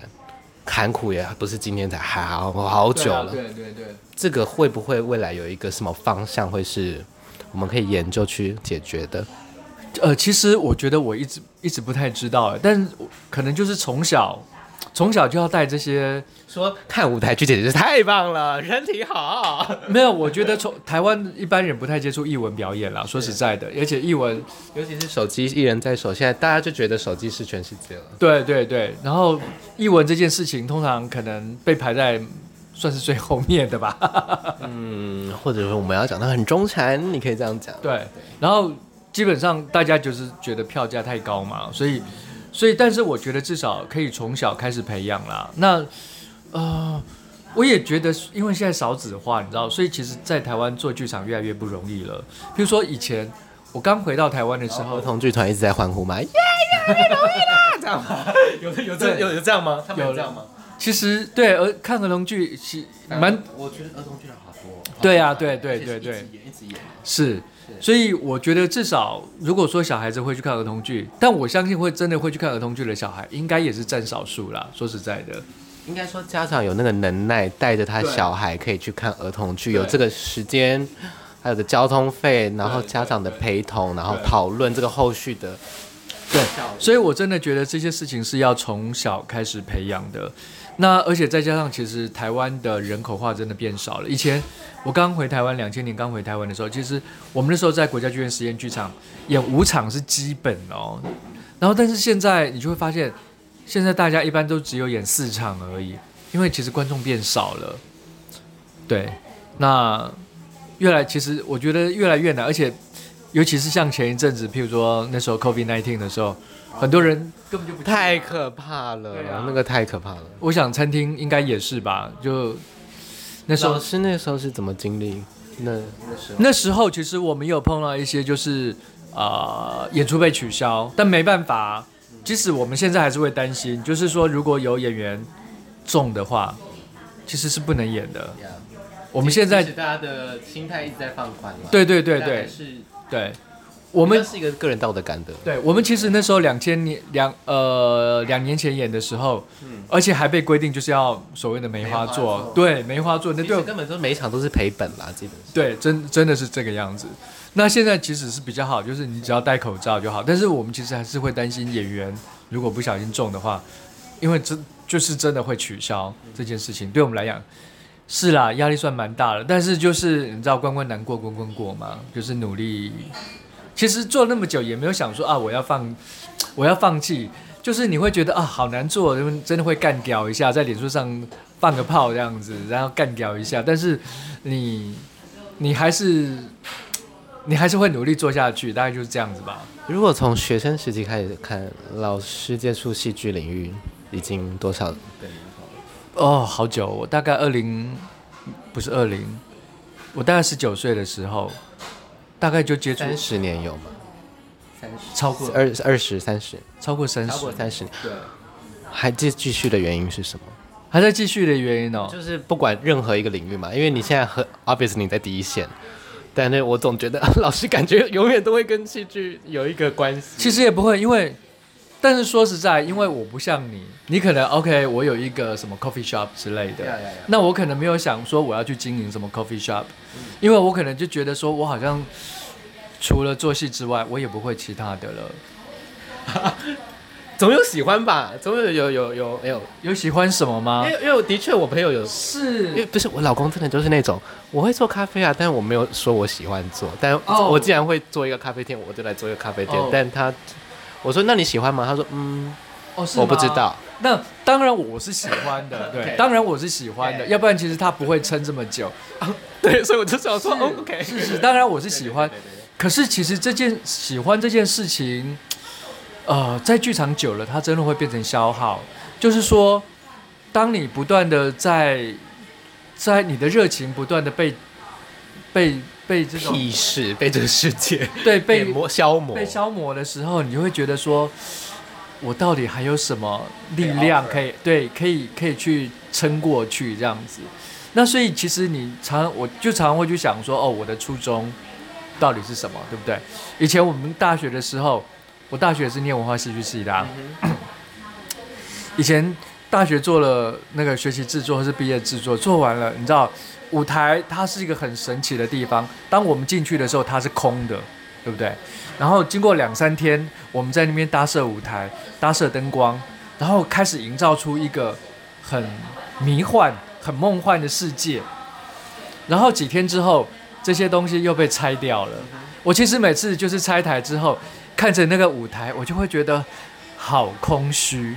[SPEAKER 1] 坎苦也不是今天才，好好久了。
[SPEAKER 2] 对对对，
[SPEAKER 1] 这个会不会未来有一个什么方向会是我们可以研究去解决的？
[SPEAKER 2] 呃，其实我觉得我一直一直不太知道，但是可能就是从小从小就要带这些，
[SPEAKER 1] 说看舞台剧简直是太棒了，人体好。
[SPEAKER 2] 没有，我觉得从台湾一般人不太接触艺文表演啦，说实在的，而且艺文
[SPEAKER 1] 尤其是手机一人在手，现在大家就觉得手机是全世界了。
[SPEAKER 2] 对对对，然后艺文这件事情通常可能被排在算是最后面的吧。
[SPEAKER 1] 嗯，或者说我们要讲到很中产，你可以这样讲。
[SPEAKER 2] 对，然后。基本上大家就是觉得票价太高嘛，所以，所以，但是我觉得至少可以从小开始培养啦。那，呃，我也觉得，因为现在少子化，你知道，所以其实，在台湾做剧场越来越不容易了。比如说以前我刚回到台湾的时候，
[SPEAKER 1] 儿童剧团一直在欢呼嘛，耶，越来越容易啦，这样吗？有有这有有这样吗？他们有这样吗？
[SPEAKER 2] 其实对，儿看儿童剧是蛮，
[SPEAKER 1] 我觉得儿童剧团好多。
[SPEAKER 2] 对呀，对对对对，
[SPEAKER 1] 一直演，
[SPEAKER 2] 是。所以我觉得至少，如果说小孩子会去看儿童剧，但我相信会真的会去看儿童剧的小孩，应该也是占少数啦。说实在的，
[SPEAKER 1] 应该说家长有那个能耐带着他小孩可以去看儿童剧，有这个时间，还有的交通费，然后家长的陪同，然后讨论这个后续的。
[SPEAKER 2] 对，所以我真的觉得这些事情是要从小开始培养的。那而且再加上，其实台湾的人口化真的变少了。以前我刚回台湾，两千年刚回台湾的时候，其实我们那时候在国家剧院实验剧场演五场是基本哦。然后但是现在你就会发现，现在大家一般都只有演四场而已，因为其实观众变少了。对，那越来其实我觉得越来越难，而且尤其是像前一阵子，譬如说那时候 COVID-19 的时候。很多人根本就不
[SPEAKER 1] 太可怕了，啊，那个太可怕了。
[SPEAKER 2] 我想餐厅应该也是吧，就那时候
[SPEAKER 1] 是那时候是怎么经历？那那时候
[SPEAKER 2] 那时候其实我们有碰到一些就是啊、呃、演出被取消，但没办法，即使我们现在还是会担心，就是说如果有演员中的话，其实是不能演的。Yeah. 我们现在
[SPEAKER 1] 大家的心态一直在放宽嘛。
[SPEAKER 2] 对对对对，是，对。我们
[SPEAKER 1] 是一个个人道德感的。
[SPEAKER 2] 对，我们其实那时候两千年两呃两年前演的时候，嗯，而且还被规定就是要所谓的梅花座，对，梅花座，那对，
[SPEAKER 1] 根本都每一场都是赔本啦，基本上。
[SPEAKER 2] 对，真真的是这个样子。那现在其实是比较好，就是你只要戴口罩就好。但是我们其实还是会担心演员如果不小心中的话，因为真就是真的会取消这件事情，对我们来讲是啦，压力算蛮大的。但是就是你知道关关难过关关过嘛，就是努力。其实做那么久也没有想说啊，我要放，我要放弃。就是你会觉得啊，好难做，真的会干掉一下，在脸书上放个炮这样子，然后干掉一下。但是你，你还是，你还是会努力做下去，大概就是这样子吧。
[SPEAKER 1] 如果从学生时期开始看，老师接触戏剧领域已经多少？
[SPEAKER 2] 哦，好久，我大概二零，不是二零，我大概十九岁的时候。大概就接触
[SPEAKER 1] 三十年有吗？
[SPEAKER 2] 三十超过
[SPEAKER 1] 二二十三十，
[SPEAKER 2] 超过三十，
[SPEAKER 1] 超过三十年。
[SPEAKER 2] 对，
[SPEAKER 1] 还继继续的原因是什么？
[SPEAKER 2] 还在继续的原因哦，
[SPEAKER 1] 就是不管任何一个领域嘛，因为你现在和 obviously 你在第一线，但是我总觉得 老师感觉永远都会跟戏剧有一个关系。
[SPEAKER 2] 其实也不会，因为。但是说实在，因为我不像你，你可能 OK，我有一个什么 coffee shop 之类的，yeah, yeah, yeah. 那我可能没有想说我要去经营什么 coffee shop，嗯，因为我可能就觉得说我好像除了做戏之外，我也不会其他的了。
[SPEAKER 1] 总有喜欢吧？总有有有有没有
[SPEAKER 2] 有喜欢什么吗？
[SPEAKER 1] 因为因为的确我朋友有
[SPEAKER 2] 是，
[SPEAKER 1] 因为不是我老公真的就是那种我会做咖啡啊，但是我没有说我喜欢做，但我既然会做一个咖啡店，我就来做一个咖啡店，oh. 但他。我说：“那你喜欢吗？”他说：“嗯，
[SPEAKER 2] 哦，
[SPEAKER 1] 我不知道。”
[SPEAKER 2] 那当然我是喜欢的，对，okay. 当然我是喜欢的，okay. 要不然其实他不会撑这么久。
[SPEAKER 1] 对，所以我就想说，OK，
[SPEAKER 2] 是是，当然我是喜欢。可是其实这件喜欢这件事情，呃，在剧场久了，它真的会变成消耗。就是说，当你不断的在，在你的热情不断的被被。被这种
[SPEAKER 1] 意识被这个世界
[SPEAKER 2] 对被
[SPEAKER 1] 磨消磨
[SPEAKER 2] 被消磨的时候，你就会觉得说，我到底还有什么力量可以对可以可以去撑过去这样子？那所以其实你常我就常常会去想说，哦，我的初衷到底是什么，对不对？以前我们大学的时候，我大学是念文化戏剧系的啊，以前。大学做了那个学习制作或是毕业制作，做完了，你知道舞台它是一个很神奇的地方。当我们进去的时候，它是空的，对不对？然后经过两三天，我们在那边搭设舞台、搭设灯光，然后开始营造出一个很迷幻、很梦幻的世界。然后几天之后，这些东西又被拆掉了。我其实每次就是拆台之后，看着那个舞台，我就会觉得好空虚。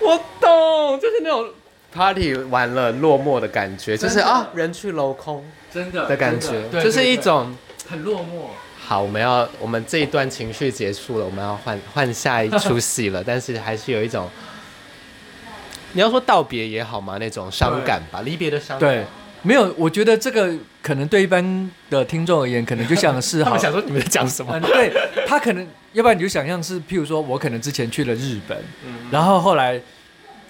[SPEAKER 1] 我懂，就是那种 party 完了落寞的感觉，就是啊，人去楼空，
[SPEAKER 2] 真的
[SPEAKER 1] 的感觉，就是一种
[SPEAKER 2] 很落寞。
[SPEAKER 1] 好，我们要我们这一段情绪结束了，我们要换 换下一出戏了，但是还是有一种，你要说道别也好嘛，那种伤感吧，离别的伤感。
[SPEAKER 2] 对。没有，我觉得这个可能对一般的听众而言，可能就像是
[SPEAKER 1] 他们想说你们在讲什么？
[SPEAKER 2] 嗯、对他可能，要不然你就想象是，譬如说我可能之前去了日本，嗯、然后后来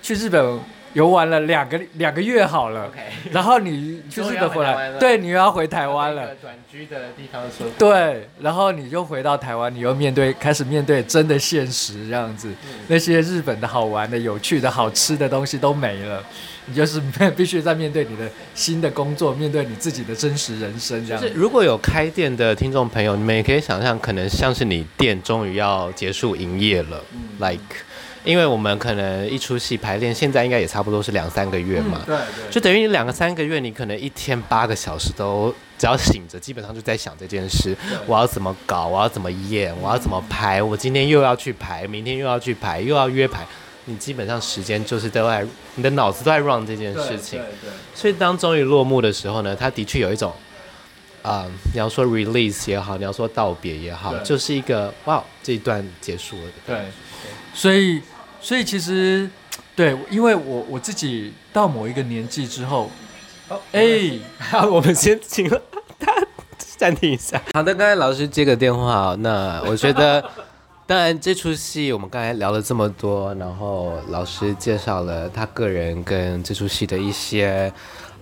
[SPEAKER 2] 去日本。游玩了两个两个月好了，okay, 然后你去日本回来，对，你又要回台湾了。
[SPEAKER 1] 转居的地方说。
[SPEAKER 2] 对，然后你就回到台湾，你又面对开始面对真的现实这样子，嗯、那些日本的好玩的、有趣的、好吃的东西都没了，你就是 必须在面对你的新的工作，面对你自己的真实人生这样子。
[SPEAKER 1] 如果有开店的听众朋友，你们也可以想象，可能像是你店终于要结束营业了、嗯、，like。因为我们可能一出戏排练，现在应该也差不多是两三个月嘛，
[SPEAKER 2] 对，
[SPEAKER 1] 就等于你两个三个月，你可能一天八个小时都只要醒着，基本上就在想这件事，我要怎么搞，我要怎么演，我要怎么排，我今天又要去排，明天又要去排，又要约排，你基本上时间就是都在，你的脑子都在 run 这件事情，所以当终于落幕的时候呢，它的确有一种，啊、呃，你要说 release 也好，你要说道别也好，就是一个哇，这一段结束了，
[SPEAKER 2] 对，所以。所以其实，对，因为我我自己到某一个年纪之后，哎、哦，欸、
[SPEAKER 1] 好，我们先请他暂停一下。好的，刚才老师接个电话，那我觉得，当然这出戏我们刚才聊了这么多，然后老师介绍了他个人跟这出戏的一些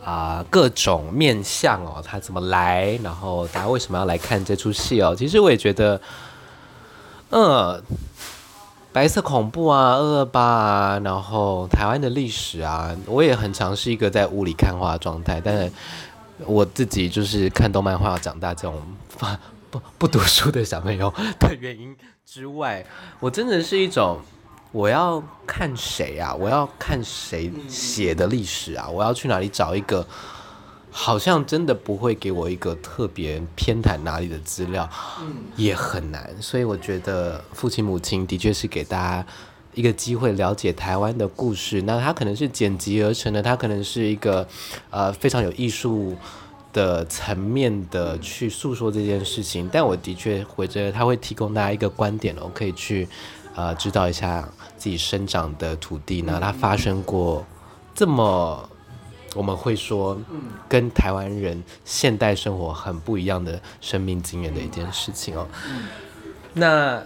[SPEAKER 1] 啊、呃、各种面相哦，他怎么来，然后大家为什么要来看这出戏哦？其实我也觉得，嗯。白色恐怖啊，二二八啊，然后台湾的历史啊，我也很常是一个在雾里看花的状态。但是我自己就是看动漫画长大这种不不读书的小朋友的原因之外，我真的是一种我要看谁啊，我要看谁写的历史啊，我要去哪里找一个。好像真的不会给我一个特别偏袒哪里的资料，也很难。所以我觉得父亲母亲的确是给大家一个机会了解台湾的故事。那它可能是剪辑而成的，它可能是一个呃非常有艺术的层面的去诉说这件事情。但我的确会觉得它会提供大家一个观点我，可以去呃知道一下自己生长的土地，那它发生过这么。我们会说，跟台湾人现代生活很不一样的生命经验的一件事情哦。那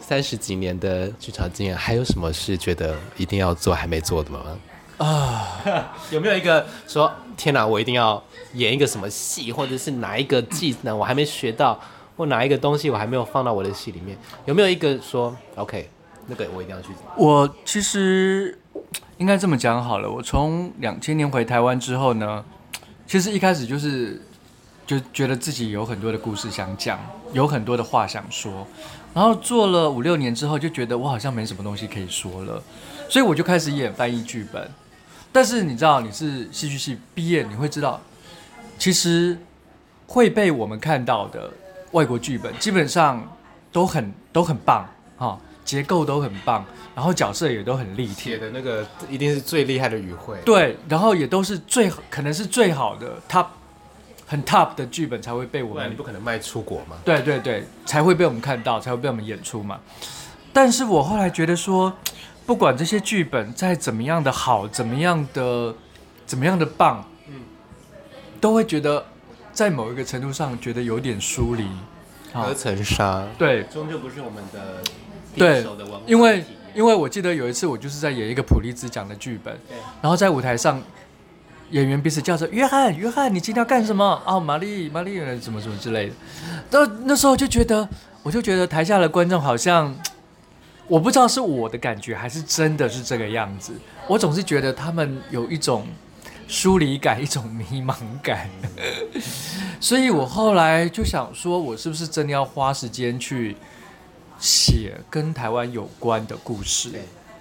[SPEAKER 1] 三十几年的剧场经验，还有什么是觉得一定要做还没做的吗？啊，有没有一个说天哪，我一定要演一个什么戏，或者是哪一个技能我还没学到，或哪一个东西我还没有放到我的戏里面？有没有一个说 OK，那个我一定要去？
[SPEAKER 2] 我其实。应该这么讲好了，我从两千年回台湾之后呢，其实一开始就是就觉得自己有很多的故事想讲，有很多的话想说，然后做了五六年之后，就觉得我好像没什么东西可以说了，所以我就开始演翻译剧本。但是你知道，你是戏剧系毕业，你会知道，其实会被我们看到的外国剧本，基本上都很都很棒哈。结构都很棒，然后角色也都很立体。
[SPEAKER 1] 写的那个一定是最厉害的语汇。
[SPEAKER 2] 对，然后也都是最可能是最好的 top 很 top 的剧本才会被我们。
[SPEAKER 1] 你不可能卖出国嘛？
[SPEAKER 2] 对对对，才会被我们看到，才会被我们演出嘛。但是我后来觉得说，不管这些剧本再怎么样的好，怎么样的怎么样的棒，嗯，都会觉得在某一个程度上觉得有点疏离。
[SPEAKER 1] 隔层纱。
[SPEAKER 2] 对，
[SPEAKER 1] 终究不是我们的。
[SPEAKER 2] 对，因为因为我记得有一次我就是在演一个普利兹奖的剧本，然后在舞台上，演员彼此叫着约翰，约翰，你今天要干什么？哦，玛丽，玛丽，什么什么之类的。那那时候就觉得，我就觉得台下的观众好像我不知道是我的感觉还是真的是这个样子。我总是觉得他们有一种疏离感，一种迷茫感。所以我后来就想说，我是不是真的要花时间去写跟台湾有关的故事？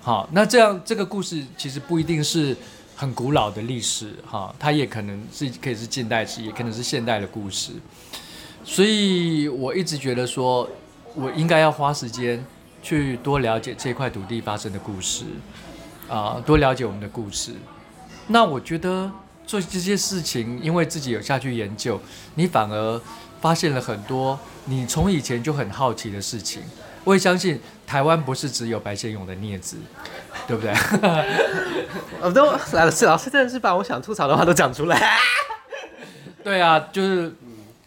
[SPEAKER 2] 好，那这样这个故事其实不一定是很古老的历史，哈，它也可能是可以是近代史，也可能是现代的故事。所以我一直觉得说，我应该要花时间去多了解这块土地发生的故事，啊，多了解我们的故事。那我觉得做这些事情，因为自己有下去研究，你反而发现了很多你从以前就很好奇的事情。我也相信台湾不是只有白先勇的孽子，对不对？
[SPEAKER 1] 我 都来了，是老师真的是把我想吐槽的话都讲出来。
[SPEAKER 2] 对啊，就是。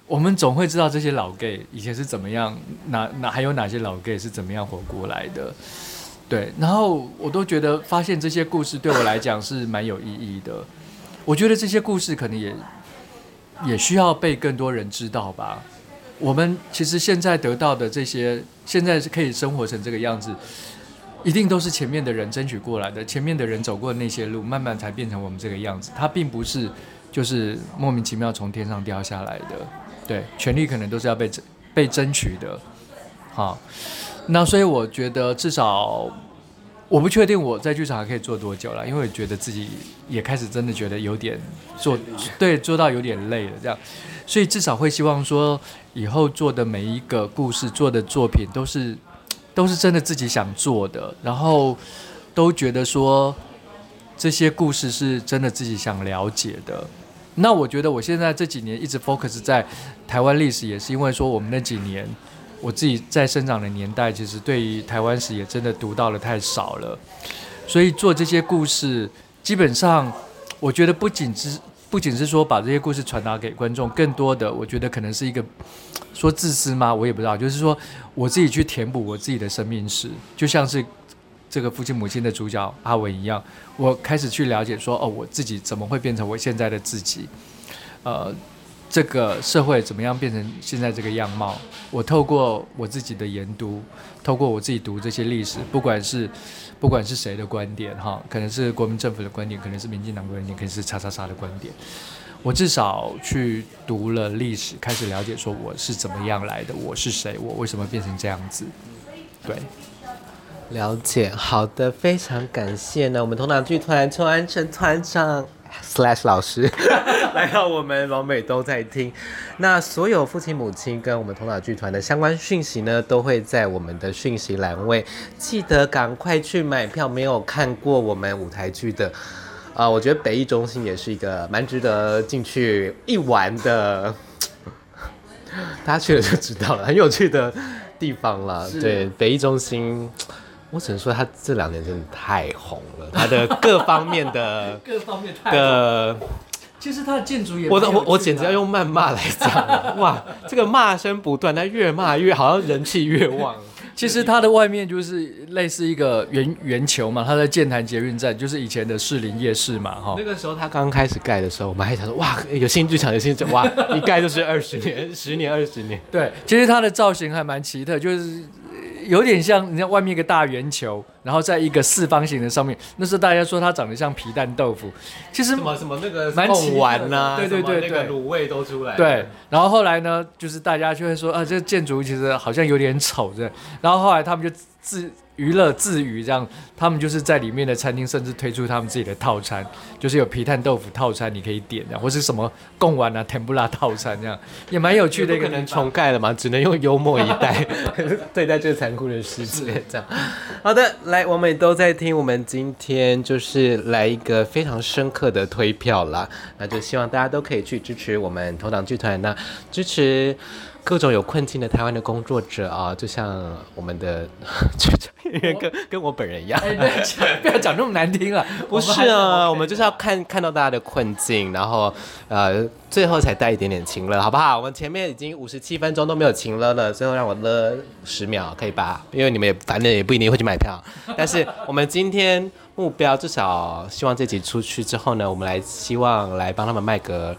[SPEAKER 2] 我们总会知道这些老 gay 以前是怎么样，哪哪还有哪些老 gay 是怎么样活过来的，对。然后我都觉得发现这些故事对我来讲是蛮有意义的。我觉得这些故事可能也也需要被更多人知道吧。我们其实现在得到的这些，现在是可以生活成这个样子，一定都是前面的人争取过来的，前面的人走过的那些路，慢慢才变成我们这个样子。它并不是就是莫名其妙从天上掉下来的。对，权利可能都是要被争被争取的，好，那所以我觉得至少我不确定我在剧场还可以做多久了，因为我觉得自己也开始真的觉得有点做对做到有点累了这样，所以至少会希望说以后做的每一个故事做的作品都是都是真的自己想做的，然后都觉得说这些故事是真的自己想了解的。那我觉得我现在这几年一直 focus 在台湾历史，也是因为说我们那几年我自己在生长的年代，其实对于台湾史也真的读到了太少了，所以做这些故事，基本上我觉得不仅只不仅是说把这些故事传达给观众，更多的我觉得可能是一个说自私吗？我也不知道，就是说我自己去填补我自己的生命史，就像是。这个父亲母亲的主角阿文一样，我开始去了解说，哦，我自己怎么会变成我现在的自己？呃，这个社会怎么样变成现在这个样貌？我透过我自己的研读，透过我自己读这些历史，不管是不管是谁的观点，哈，可能是国民政府的观点，可能是民进党观点，可能是叉叉叉的观点。我至少去读了历史，开始了解说我是怎么样来的，我是谁，我为什么变成这样子？对。
[SPEAKER 1] 了解，好的，非常感谢呢。我们同党剧团邱安成团长 slash 老师 来到我们老美都在听。那所有父亲母亲跟我们同党剧团的相关讯息呢，都会在我们的讯息栏位，记得赶快去买票。没有看过我们舞台剧的，啊、呃，我觉得北艺中心也是一个蛮值得进去一玩的，大家去了就知道了，很有趣的地方了。对，北艺中心。我只能说他这两年真的太红了，他的各方面的
[SPEAKER 2] 各方面太
[SPEAKER 1] 的，
[SPEAKER 2] 其实他的建筑也，
[SPEAKER 1] 我我我简直要用谩骂来讲，哇，这个骂声不断，他越骂越好像人气越旺。
[SPEAKER 2] 其实它的外面就是类似一个圆圆球嘛，它在建潭捷运站，就是以前的士林夜市嘛，哈。
[SPEAKER 1] 那个时候他刚开始盖的时候，我们还想说，哇，有新剧场，有新剧场，哇，一盖就是二十年，十年二十年。
[SPEAKER 2] 对，其实它的造型还蛮奇特，就是。有点像，你看外面一个大圆球，然后在一个四方形的上面。那时候大家说它长得像皮蛋豆腐，其实
[SPEAKER 1] 什么什么那个贡丸呐，对对对，那个卤味都出来。
[SPEAKER 2] 对，然后后来呢，就是大家就会说啊，这个建筑其实好像有点丑，这。然后后来他们就自。娱乐自娱这样，他们就是在里面的餐厅，甚至推出他们自己的套餐，就是有皮蛋豆腐套餐，你可以点的，或是什么贡丸啊、甜不辣套餐这样，也蛮有趣的。一个能
[SPEAKER 1] 重 盖了嘛？只能用幽默以待对待这个残酷的世界。这样，好的，来，我们也都在听。我们今天就是来一个非常深刻的推票啦，那就希望大家都可以去支持我们同党剧团，那支持。各种有困境的台湾的工作者啊，就像我们的剧场演员跟跟我本人一样，
[SPEAKER 2] 欸、不要讲那么难听啊！
[SPEAKER 1] 不是啊，我们就是要看看到大家的困境，然后呃，最后才带一点点情乐，好不好？我们前面已经五十七分钟都没有情乐了，最后让我乐十秒，可以吧？因为你们也反正也不一定会去买票，但是我们今天目标至少希望这集出去之后呢，我们来希望来帮他们卖个。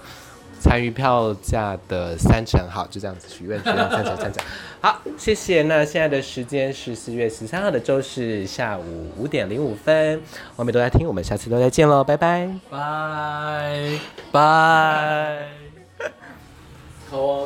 [SPEAKER 1] 参与票价的三成。好，就这样子许愿，许愿三成三成。好，谢谢。那现在的时间是四月十三号的周四下午五点零五分，我们都在听，我们下次都再见喽，拜拜，
[SPEAKER 2] 拜拜。好哦。